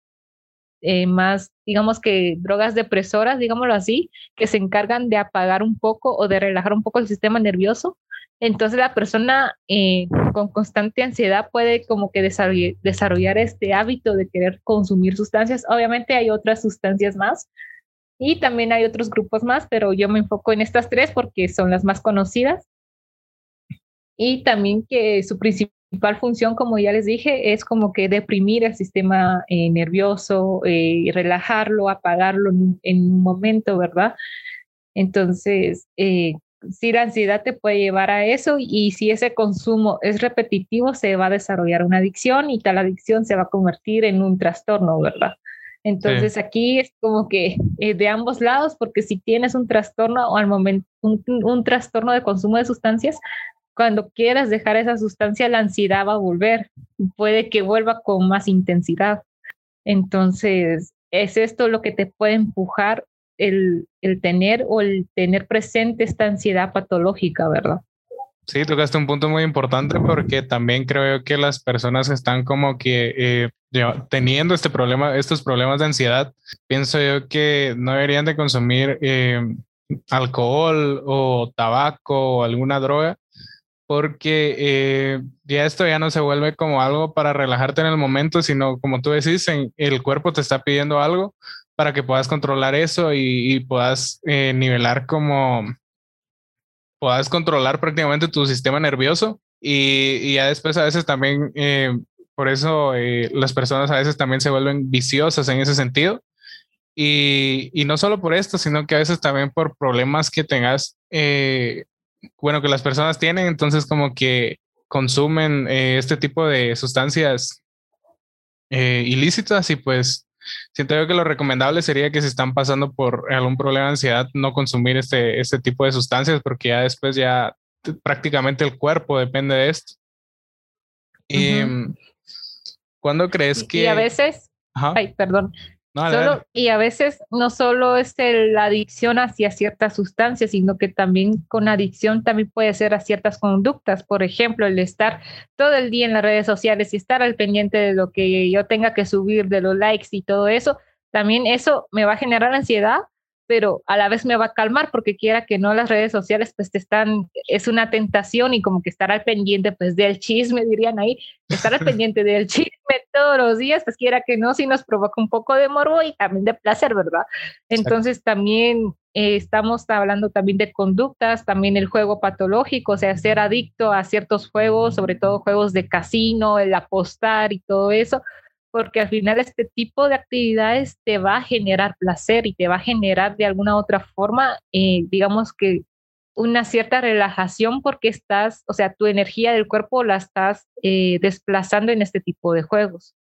eh, más, digamos que drogas depresoras, digámoslo así, que se encargan de apagar un poco o de relajar un poco el sistema nervioso. Entonces la persona eh, con constante ansiedad puede como que desarrollar, desarrollar este hábito de querer consumir sustancias. Obviamente hay otras sustancias más, y también hay otros grupos más, pero yo me enfoco en estas tres porque son las más conocidas y también que su principal función, como ya les dije, es como que deprimir el sistema eh, nervioso, eh, relajarlo, apagarlo en, un momento, ¿verdad? Entonces, eh, si la ansiedad te puede llevar a eso y si ese consumo es repetitivo, se va a desarrollar una adicción y tal adicción se va a convertir en un trastorno, ¿verdad? Entonces aquí es como que eh, de ambos lados, porque si tienes un trastorno o al momento un, un, trastorno de consumo de sustancias, cuando quieras dejar esa sustancia, la ansiedad va a volver, puede que vuelva con más intensidad. Entonces, es esto lo que te puede empujar el, el tener o el tener presente esta ansiedad patológica, ¿verdad? Sí, tocaste un punto muy importante porque también creo que las personas están como que eh, teniendo este problema, estos problemas de ansiedad, pienso yo que no deberían de consumir eh, alcohol o tabaco o alguna droga porque eh, ya esto ya no se vuelve como algo para relajarte en el momento, sino como tú decís, el cuerpo te está pidiendo algo para que puedas controlar eso y, puedas nivelar como puedas controlar prácticamente tu sistema nervioso y, ya después a veces también, eh, por eso eh, las personas a veces también se vuelven viciosas en ese sentido. Y, no solo por esto, sino que a veces también por problemas que tengas, eh, bueno, que las personas tienen, entonces como que consumen este tipo de sustancias ilícitas y pues siento yo que lo recomendable sería que si están pasando por algún problema de ansiedad, no consumir este, este tipo de sustancias porque ya después ya prácticamente el cuerpo depende de esto. Y cuando crees que... Y a veces... Ay, perdón y a veces no solo es la adicción hacia ciertas sustancias, sino que también con adicción también puede ser a ciertas conductas. Por ejemplo, el estar todo el día en las redes sociales y estar al pendiente de lo que yo tenga que subir, de los likes y todo eso, también eso me va a generar ansiedad pero a la vez me va a calmar porque quiera que no las redes sociales pues te están, es una tentación y como que estar al pendiente pues del chisme, dirían ahí, estar al pendiente del chisme todos los días, pues quiera que no, si nos provoca un poco de morbo y también de placer, ¿verdad? Entonces también eh, estamos hablando también de conductas, también el juego patológico, o sea, ser adicto a ciertos juegos, sobre todo juegos de casino, el apostar y todo eso, porque al final este tipo de actividades te va a generar placer y te va a generar de alguna otra forma, eh, digamos que una cierta relajación porque estás, o sea, tu energía del cuerpo la estás eh, desplazando en este tipo de juegos.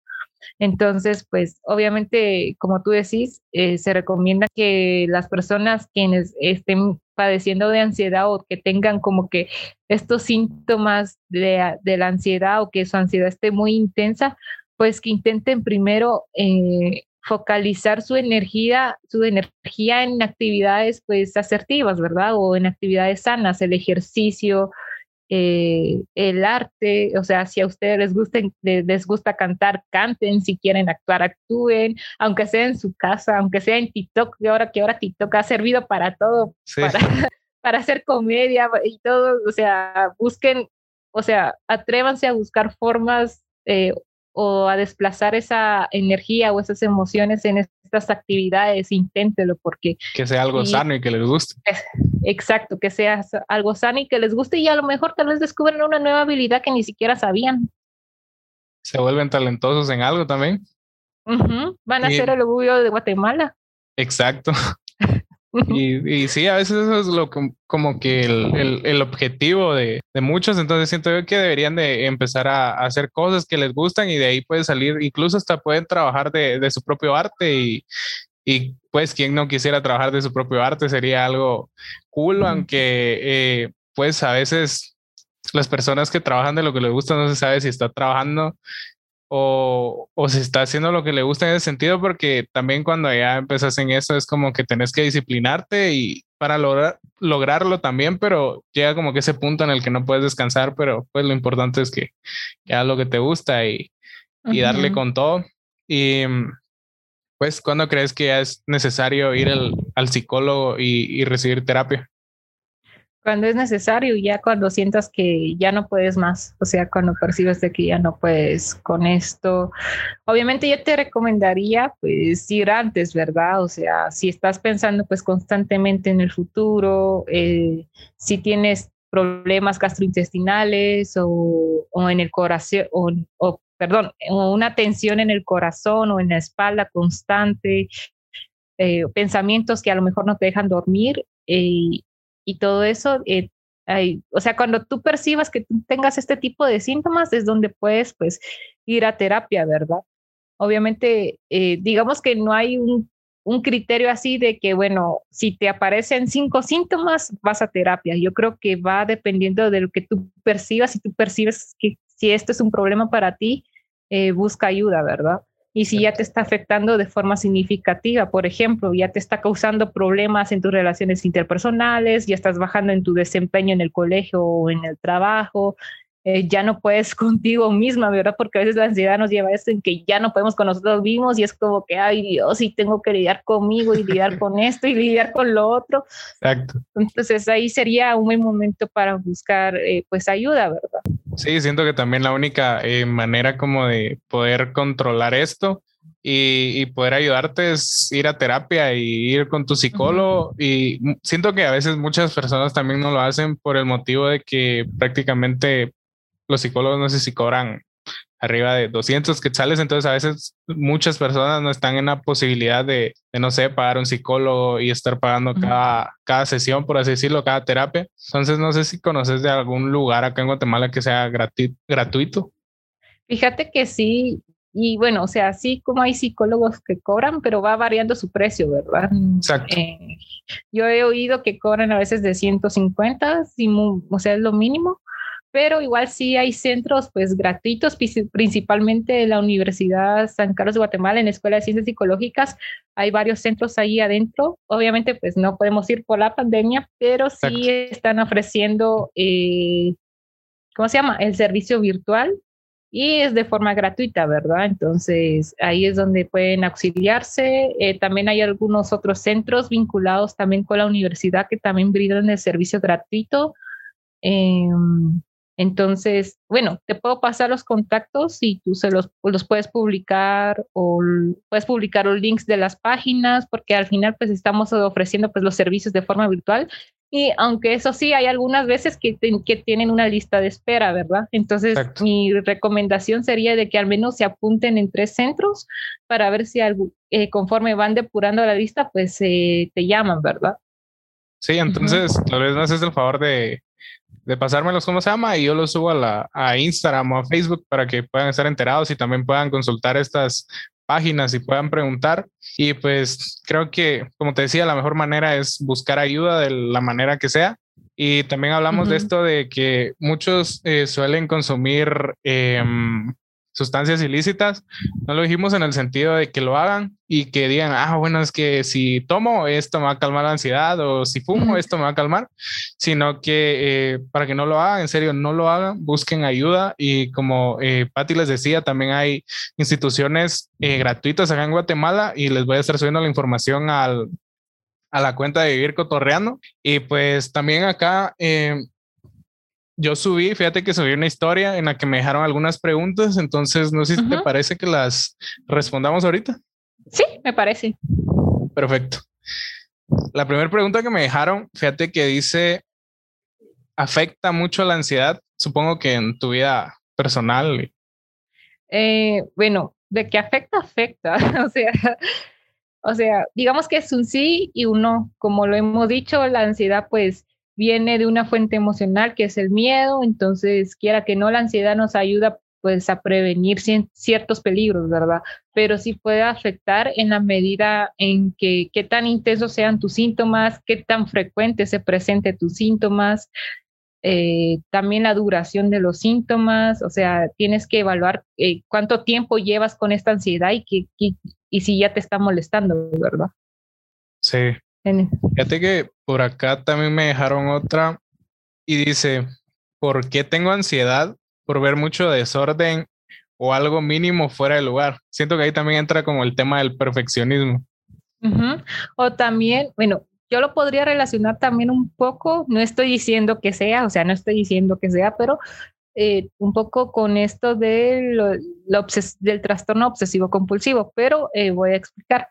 Entonces, pues obviamente, como tú decís, eh, se recomienda que las personas quienes estén padeciendo de ansiedad o que tengan como que estos síntomas de, de la ansiedad o que su ansiedad esté muy intensa, pues que intenten primero eh, focalizar su energía, su energía en actividades pues asertivas, ¿verdad? O en actividades sanas, el ejercicio, eh, el arte, o sea, si a ustedes les gusta, les gusta cantar, canten, si quieren actuar, actúen, aunque sea en su casa, aunque sea en TikTok, que ahora que ahora TikTok ha servido para todo, para, para hacer comedia y todo, o sea, busquen, o sea, atrévanse a buscar formas eh, o a desplazar esa energía o esas emociones en estas actividades, inténtelo porque... Que sea algo sano y que les guste. Exacto, que sea algo sano y que les guste y a lo mejor tal vez descubren una nueva habilidad que ni siquiera sabían. Se vuelven talentosos en algo también. Van a ser el orgullo de Guatemala. Exacto. Y, sí, a veces eso es lo como que el, el, objetivo de, de, muchos, entonces siento yo que deberían de empezar a, hacer cosas que les gustan y de ahí puede salir, incluso hasta pueden trabajar de, de su propio arte y, y, pues quien no quisiera trabajar de su propio arte sería algo cool, aunque eh, pues a veces las personas que trabajan de lo que les gusta no se sabe si está trabajando o, o si está haciendo lo que le gusta en ese sentido, porque también cuando ya empezas en eso es como que tenés que disciplinarte y para lograr, lograrlo también, pero llega como que ese punto en el que no puedes descansar, pero pues lo importante es que, hagas lo que te gusta y, y darle con todo. Y pues, ¿cuándo crees que ya es necesario ir al, al psicólogo y, y recibir terapia? Cuando es necesario, ya cuando sientas que ya no puedes más, o sea, cuando percibes de que ya no puedes con esto. Obviamente yo te recomendaría pues ir antes, ¿verdad? O sea, si estás pensando pues constantemente en el futuro, eh, si tienes problemas gastrointestinales o, o en el corazón, o, o, perdón, una tensión en el corazón o en la espalda constante, eh, pensamientos que a lo mejor no te dejan dormir, eh, y todo eso, eh, o sea, cuando tú percibas que tengas este tipo de síntomas es donde puedes pues ir a terapia, ¿verdad? Obviamente, eh, digamos que no hay un, un, criterio así de que, bueno, si te aparecen cinco síntomas, vas a terapia. Yo creo que va dependiendo de lo que tú percibas. Si tú percibes que si esto es un problema para ti, eh, busca ayuda, ¿verdad? Y si ya te está afectando de forma significativa, por ejemplo, ya te está causando problemas en tus relaciones interpersonales, ya estás bajando en tu desempeño en el colegio o en el trabajo, eh, ya no puedes contigo misma, ¿verdad? Porque a veces la ansiedad nos lleva a eso en que ya no podemos con nosotros mismos y es como que, ay Dios, y tengo que lidiar conmigo y lidiar con esto y lidiar con lo otro. Exacto. Entonces ahí sería un buen momento para buscar eh, pues ayuda, ¿verdad? Sí, siento que también la única eh, manera como de poder controlar esto y, poder ayudarte es ir a terapia y ir con tu psicólogo. Y siento que a veces muchas personas también no lo hacen por el motivo de que prácticamente los psicólogos no sé si cobran arriba de 200 quetzales, entonces a veces muchas personas no están en la posibilidad de, no sé, pagar un psicólogo y estar pagando cada, cada sesión, por así decirlo, cada terapia. Entonces no sé si conoces de algún lugar acá en Guatemala que sea gratuito. Fíjate que sí, y bueno, o sea, sí como hay psicólogos que cobran, pero va variando su precio, ¿verdad? Exacto. Eh, yo he oído que cobran a veces de 150, o sea, es lo mínimo, pero igual sí hay centros pues gratuitos, principalmente en la Universidad San Carlos de Guatemala, en la Escuela de Ciencias Psicológicas, hay varios centros ahí adentro. Obviamente pues no podemos ir por la pandemia, pero sí están ofreciendo, eh, ¿cómo se llama? El servicio virtual y es de forma gratuita, ¿verdad? Entonces ahí es donde pueden auxiliarse. Eh, también hay algunos otros centros vinculados también con la universidad que también brindan el servicio gratuito. Eh, entonces, bueno, te puedo pasar los contactos y tú se los, los puedes publicar o puedes publicar los links de las páginas porque al final pues estamos ofreciendo pues los servicios de forma virtual y aunque eso sí, hay algunas veces que, que tienen una lista de espera, ¿verdad? Entonces, mi recomendación sería de que al menos se apunten en tres centros para ver si algo, eh, conforme van depurando la lista, pues te llaman, ¿verdad? Sí, entonces tal vez no haces el favor de de pasármelos cómo se llama y yo los subo a, la, a Instagram o a Facebook para que puedan estar enterados y también puedan consultar estas páginas y puedan preguntar. Y pues creo que, como te decía, la mejor manera es buscar ayuda de la manera que sea. Y también hablamos de esto de que muchos eh, suelen consumir eh, sustancias ilícitas, no lo dijimos en el sentido de que lo hagan y que digan, ah, bueno, es que si tomo esto me va a calmar la ansiedad o si fumo esto me va a calmar, sino que eh, para que no lo hagan, en serio, no lo hagan, busquen ayuda y como eh, Patti les decía, también hay instituciones eh, gratuitas acá en Guatemala y les voy a estar subiendo la información al, a la cuenta de Vivir Cotorreando. Y pues también acá eh, yo subí, fíjate que subí una historia en la que me dejaron algunas preguntas, entonces no sé si te parece que las respondamos ahorita. Sí, me parece. Perfecto. La primera pregunta que me dejaron, fíjate que dice, ¿afecta mucho la ansiedad? Supongo que en tu vida personal. Eh, bueno, de qué afecta, afecta. o sea, o sea, digamos que es un sí y un no. Como lo hemos dicho, la ansiedad pues viene de una fuente emocional que es el miedo, entonces quiera que no, la ansiedad nos ayuda pues a prevenir ciertos peligros, ¿verdad? Pero sí puede afectar en la medida en que qué tan intensos sean tus síntomas, qué tan frecuente se presenten tus síntomas, eh, también la duración de los síntomas, o sea, tienes que evaluar eh, cuánto tiempo llevas con esta ansiedad y, que, y si ya te está molestando, ¿verdad? Sí, Fíjate que por acá también me dejaron otra y dice, ¿por qué tengo ansiedad por ver mucho desorden o algo mínimo fuera de lugar? Siento que ahí también entra como el tema del perfeccionismo. O también, bueno, yo lo podría relacionar también un poco, no estoy diciendo que sea, o sea, no estoy diciendo que sea, pero eh, un poco con esto de lo, del trastorno obsesivo compulsivo, pero eh, voy a explicar.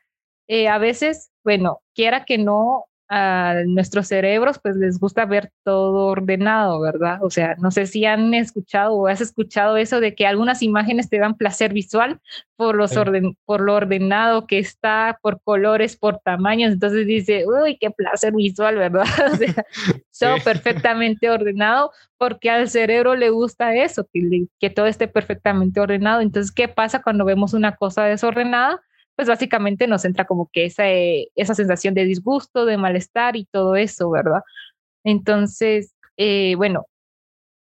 Eh, a veces, bueno, quiera que no, a nuestros cerebros pues les gusta ver todo ordenado, ¿verdad? O sea, no sé si han escuchado o has escuchado eso de que algunas imágenes te dan placer visual por, los orden, por lo ordenado que está, por colores, por tamaños. Entonces dice, uy, qué placer visual, ¿verdad? O sea, todo perfectamente ordenado porque al cerebro le gusta eso, que, que todo esté perfectamente ordenado. Entonces, ¿qué pasa cuando vemos una cosa desordenada? Pues básicamente nos entra como que esa, eh, esa sensación de disgusto, de malestar y todo eso, ¿verdad? Entonces, eh, bueno,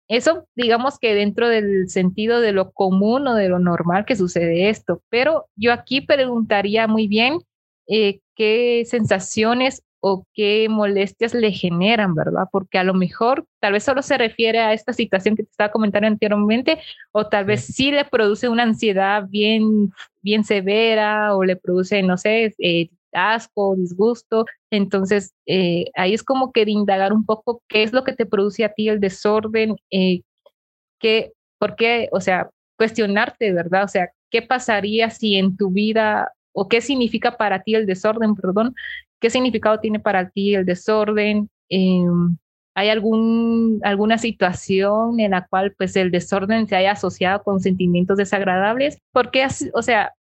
eso digamos que dentro del sentido de lo común o de lo normal que sucede esto, pero yo aquí preguntaría muy bien eh, qué sensaciones o qué molestias le generan, ¿verdad? Porque a lo mejor tal vez solo se refiere a esta situación que te estaba comentando anteriormente, o tal vez sí le produce una ansiedad bien, bien severa, o le produce, no sé, eh, asco, disgusto. Entonces, eh, ahí es como que de indagar un poco qué es lo que te produce a ti el desorden, eh, qué, por qué, o sea, cuestionarte, ¿verdad? O sea, ¿qué pasaría si en tu vida o qué significa para ti el desorden, perdón, ¿Qué significado tiene para ti el desorden? Em, ¿Hay algún, alguna situación en la cual pues el desorden se haya asociado con sentimientos desagradables? Porque así, o sea,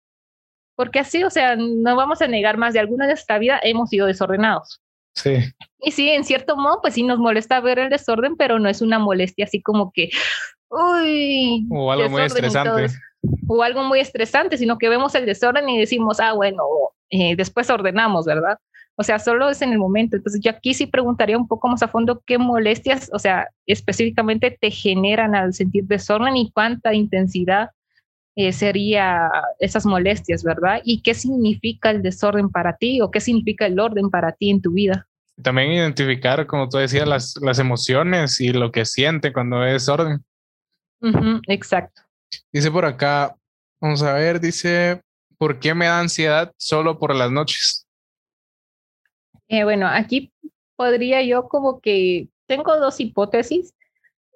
porque así, o sea, no vamos a negar más de alguna de nuestra vida hemos sido desordenados. Sí. Y sí, en cierto modo, pues sí nos molesta ver el desorden, pero no es una molestia así como que, uy. O algo muy estresante. O algo muy estresante, sino que vemos el desorden y decimos, ah, bueno, eh, después ordenamos, ¿verdad? O sea, solo es en el momento. Entonces, yo aquí sí preguntaría un poco más a fondo qué molestias, o sea, específicamente te generan al sentir desorden y cuánta intensidad eh, sería esas molestias, ¿verdad? Y qué significa el desorden para ti o qué significa el orden para ti en tu vida. También identificar, como tú decías, las, las emociones y lo que siente cuando es desorden. exacto. Dice por acá, vamos a ver, dice, ¿por qué me da ansiedad solo por las noches? Eh, bueno, aquí podría yo como que tengo dos hipótesis.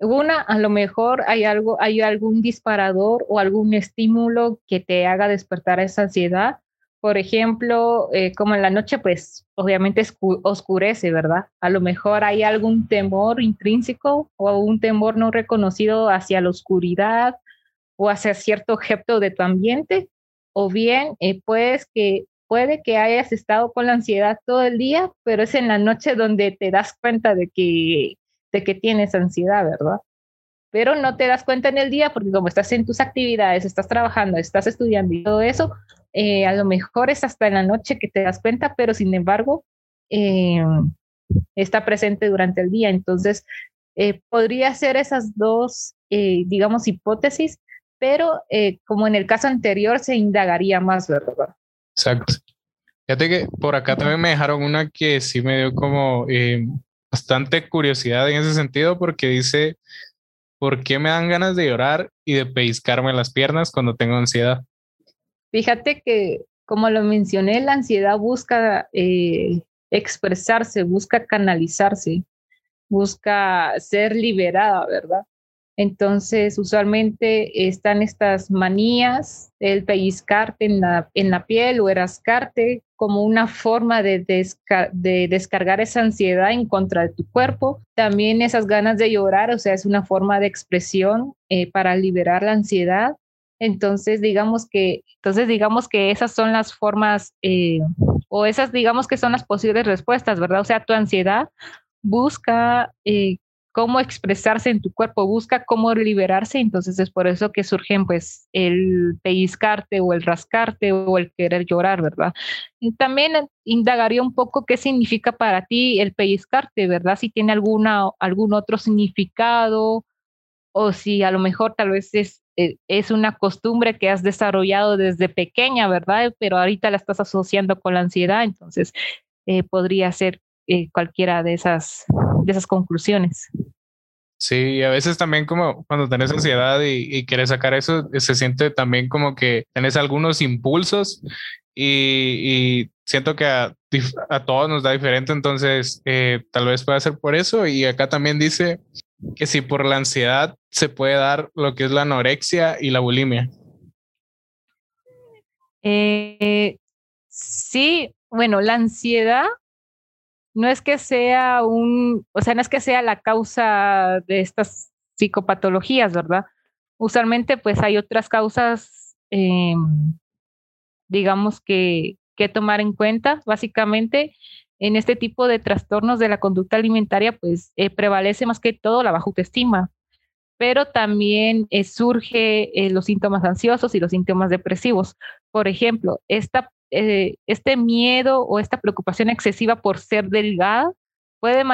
Una, a lo mejor hay algo, hay algún disparador o algún estímulo que te haga despertar esa ansiedad. Por ejemplo, eh, como en la noche, pues obviamente oscurece, ¿verdad? A lo mejor hay algún temor intrínseco o un temor no reconocido hacia la oscuridad o hacia cierto objeto de tu ambiente. O bien, eh, puedes que puede que hayas estado con la ansiedad todo el día, pero es en la noche donde te das cuenta de que, de que tienes ansiedad, ¿verdad? Pero no te das cuenta en el día porque como estás en tus actividades, estás trabajando, estás estudiando y todo eso, eh, a lo mejor es hasta en la noche que te das cuenta, pero sin embargo eh, está presente durante el día. Entonces, eh, podría ser esas dos, digamos, hipótesis, pero como en el caso anterior se indagaría más, ¿verdad? Exacto. Fíjate que por acá también me dejaron una que sí me dio como eh, bastante curiosidad en ese sentido porque dice, ¿por qué me dan ganas de llorar y de pellizcarme las piernas cuando tengo ansiedad? Fíjate que, como lo mencioné, la ansiedad busca eh, expresarse, busca canalizarse, busca ser liberada, ¿verdad? Entonces, usualmente están estas manías, el pellizcarte en la, en la piel o erascarte como una forma de, de, descargar esa ansiedad en contra de tu cuerpo. También esas ganas de llorar, o sea, es una forma de expresión eh, para liberar la ansiedad. Entonces, digamos que, entonces, digamos que esas son las formas eh, o esas, digamos que son las posibles respuestas, ¿verdad? O sea, tu ansiedad busca eh, cómo expresarse en tu cuerpo, busca cómo liberarse, entonces es por eso que surgen pues el pellizcarte o el rascarte o el querer llorar, ¿verdad? Y también indagaría un poco qué significa para ti el pellizcarte, ¿verdad? Si tiene alguna, algún otro significado o si a lo mejor tal vez es, eh, es una costumbre que has desarrollado desde pequeña, ¿verdad? Pero ahorita la estás asociando con la ansiedad, entonces eh, podría ser eh, cualquiera de esas, de esas conclusiones. Sí, a veces también como cuando tenés ansiedad y, quieres sacar eso, se siente también como que tenés algunos impulsos y, siento que a, todos nos da diferente, entonces eh, tal vez pueda ser por eso. Y acá también dice que si por la ansiedad se puede dar lo que es la anorexia y la bulimia. Eh, sí, bueno, la ansiedad no es que sea un, o sea, no es que sea la causa de estas psicopatologías, ¿verdad? Usualmente pues hay otras causas, em, digamos que, que tomar en cuenta, básicamente en este tipo de trastornos de la conducta alimentaria, pues eh, prevalece más que todo la baja autoestima, pero también eh, surge eh, los síntomas ansiosos y los síntomas depresivos. Por ejemplo, esta, este miedo o esta preocupación excesiva por ser delgada puede,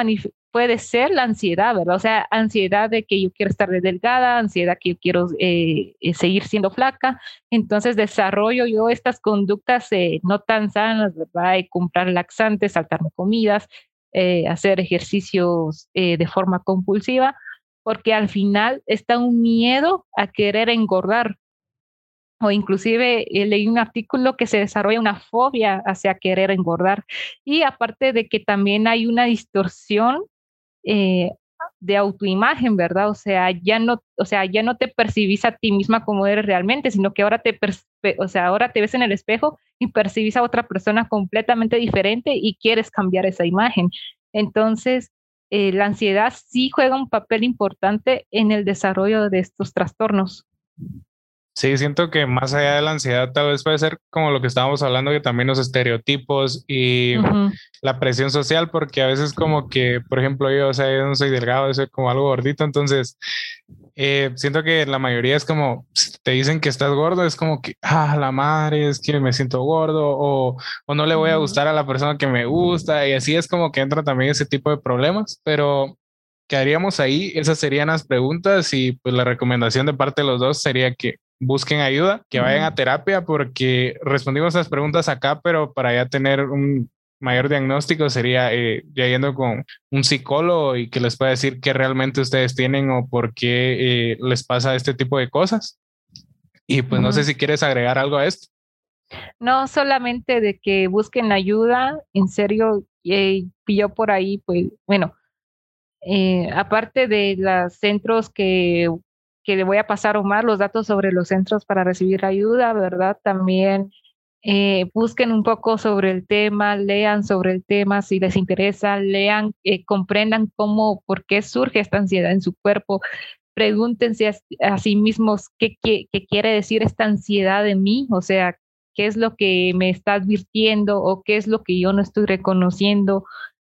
puede ser la ansiedad, ¿verdad? O sea, ansiedad de que yo quiero estar delgada, ansiedad que yo quiero eh, eh, seguir siendo flaca. Entonces desarrollo yo estas conductas eh, no tan sanas, ¿verdad? De comprar laxantes, saltarme comidas, hacer ejercicios de forma compulsiva, porque al final está un miedo a querer engordar, o inclusive eh, leí un artículo que se desarrolla una fobia hacia querer engordar. Y aparte de que también hay una distorsión eh, de autoimagen, ¿verdad? O sea, ya no, o sea, ya no te percibís a ti misma como eres realmente, sino que ahora te, o sea, ahora te ves en el espejo y percibís a otra persona completamente diferente y quieres cambiar esa imagen. Entonces, eh, la ansiedad sí juega un papel importante en el desarrollo de estos trastornos. Sí, siento que más allá de la ansiedad, tal vez puede ser como lo que estábamos hablando, que también los estereotipos y la presión social, porque a veces como que, por ejemplo, yo, o sea, yo no soy delgado, soy como algo gordito, entonces eh, siento que la mayoría es como, si te dicen que estás gordo, es como que, ah, la madre, es que me siento gordo, o, o no le voy a gustar a la persona que me gusta, y así es como que entra también ese tipo de problemas, pero quedaríamos ahí, esas serían las preguntas y pues la recomendación de parte de los dos sería que busquen ayuda, que vayan a terapia, porque respondimos esas preguntas acá, pero para ya tener un mayor diagnóstico sería eh, ya yendo con un psicólogo y que les pueda decir qué realmente ustedes tienen o por qué eh, les pasa este tipo de cosas. Y pues no sé si quieres agregar algo a esto. No solamente de que busquen ayuda, en serio, eh, yo por ahí, pues bueno, eh, aparte de los centros que que le voy a pasar Omar los datos sobre los centros para recibir ayuda, ¿verdad? También eh, busquen un poco sobre el tema, lean sobre el tema si les interesa, lean, eh, comprendan cómo, por qué surge esta ansiedad en su cuerpo, pregúntense a, sí mismos qué, qué, quiere decir esta ansiedad de mí, o sea, qué es lo que me está advirtiendo o qué es lo que yo no estoy reconociendo,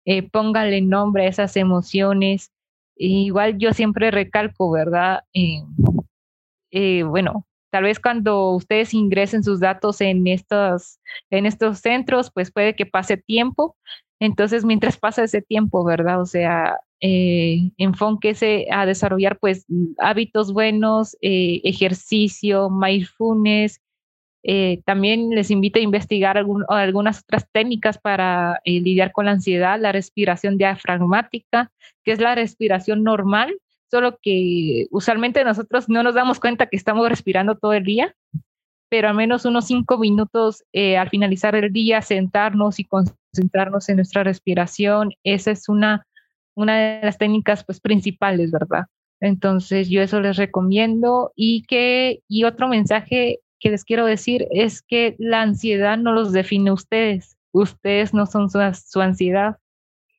eh, pónganle nombre a esas emociones, Igual yo siempre recalco, ¿verdad? Eh, eh, bueno, tal vez cuando ustedes ingresen sus datos en estos, en estos centros, pues puede que pase tiempo. Entonces, mientras pasa ese tiempo, ¿verdad? O sea, eh, enfóquese a desarrollar pues hábitos buenos, eh, ejercicio, mindfulness, eh, también les invito a investigar algunas otras técnicas para eh, lidiar con la ansiedad, la respiración diafragmática, que es la respiración normal, solo que usualmente nosotros no nos damos cuenta que estamos respirando todo el día, pero al menos unos cinco minutos eh, al finalizar el día, sentarnos y concentrarnos en nuestra respiración, esa es una, una de las técnicas pues, principales, ¿verdad? Entonces yo eso les recomiendo y que, y otro mensaje que les quiero decir es que la ansiedad no los define ustedes. Ustedes no son su, ansiedad.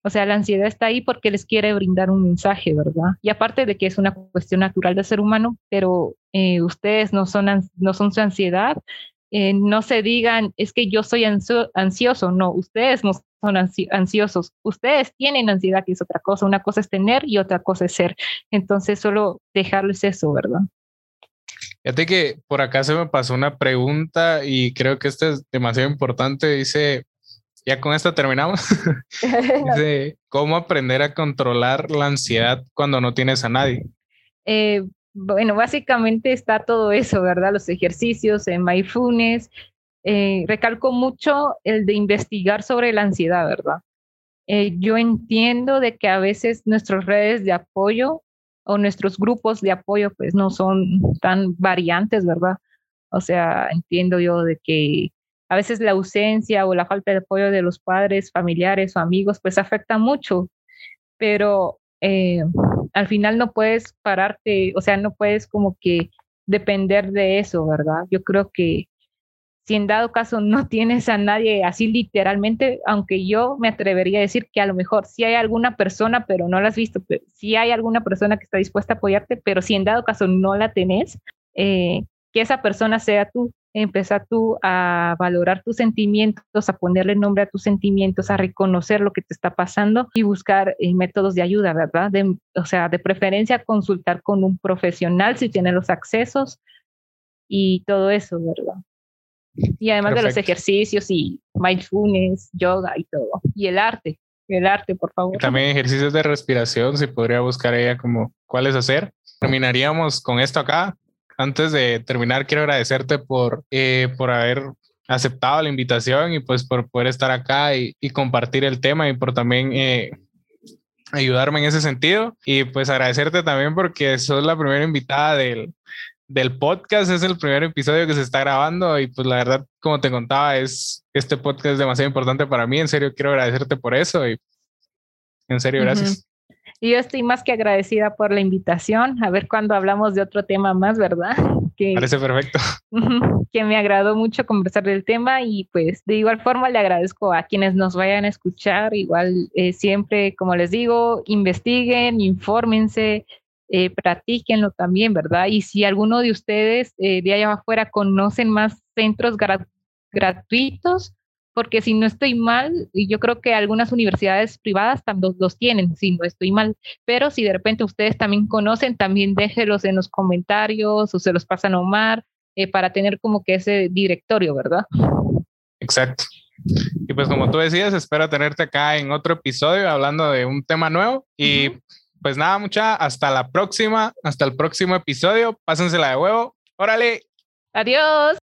O sea, la ansiedad está ahí porque les quiere brindar un mensaje, ¿verdad? Y aparte de que es una cuestión natural del ser humano, pero eh, ustedes no son, no son su ansiedad. Eh, no se digan, es que yo soy ansioso. No, ustedes no son ansiosos. Ustedes tienen ansiedad, que es otra cosa. Una cosa es tener y otra cosa es ser. Entonces, solo dejarles eso, ¿verdad? Fíjate que por acá se me pasó una pregunta y creo que esta es demasiado importante. Dice, ya con esta terminamos. Dice, ¿cómo aprender a controlar la ansiedad cuando no tienes a nadie? Eh, bueno, básicamente está todo eso, ¿verdad? Los ejercicios en mindfulness. Eh, recalco mucho el de investigar sobre la ansiedad, ¿verdad? Eh, yo entiendo de que a veces nuestras redes de apoyo o nuestros grupos de apoyo pues no son tan variantes, ¿verdad? O sea, entiendo yo de que a veces la ausencia o la falta de apoyo de los padres, familiares o amigos pues afecta mucho, pero eh, al final no puedes pararte, o sea, no puedes como que depender de eso, ¿verdad? Yo creo que si en dado caso no tienes a nadie así literalmente, aunque yo me atrevería a decir que a lo mejor sí hay alguna persona, pero no la has visto, pero sí hay alguna persona que está dispuesta a apoyarte, pero si en dado caso no la tenés, eh, que esa persona sea tú. Empezar tú a valorar tus sentimientos, a ponerle nombre a tus sentimientos, a reconocer lo que te está pasando y buscar eh, métodos de ayuda, ¿verdad? o sea, de preferencia consultar con un profesional si tiene los accesos y todo eso, ¿verdad? Y además de los ejercicios y mindfulness, yoga y todo. Y el arte, el arte, por favor. también ejercicios de respiración, si podría buscar ella como cuáles hacer. Terminaríamos con esto acá. Antes de terminar, quiero agradecerte por, eh, por haber aceptado la invitación y pues por poder estar acá y, compartir el tema y por también eh, ayudarme en ese sentido. Y pues agradecerte también porque sos la primera invitada del, del podcast. Es el primer episodio que se está grabando y pues la verdad, como te contaba, es este podcast es demasiado importante para mí. En serio, quiero agradecerte por eso y en serio, gracias. Y yo estoy más que agradecida por la invitación. A ver cuando hablamos de otro tema más, ¿verdad? Que, Parece perfecto. Que me agradó mucho conversar del tema y pues de igual forma le agradezco a quienes nos vayan a escuchar. Igual eh, siempre, como les digo, investiguen, infórmense, eh, practíquenlo también, ¿verdad? Y si alguno de ustedes eh, de allá afuera conocen más centros gratuitos, porque si no estoy mal, y yo creo que algunas universidades privadas también los tienen, si no estoy mal, pero si de repente ustedes también conocen, también déjenlos en los comentarios o se los pasan a Omar eh, para tener como que ese directorio, ¿verdad? Exacto. Y pues como tú decías, espero tenerte acá en otro episodio hablando de un tema nuevo y pues nada, mucha, hasta la próxima, hasta el próximo episodio. Pásensela de huevo. Órale. Adiós.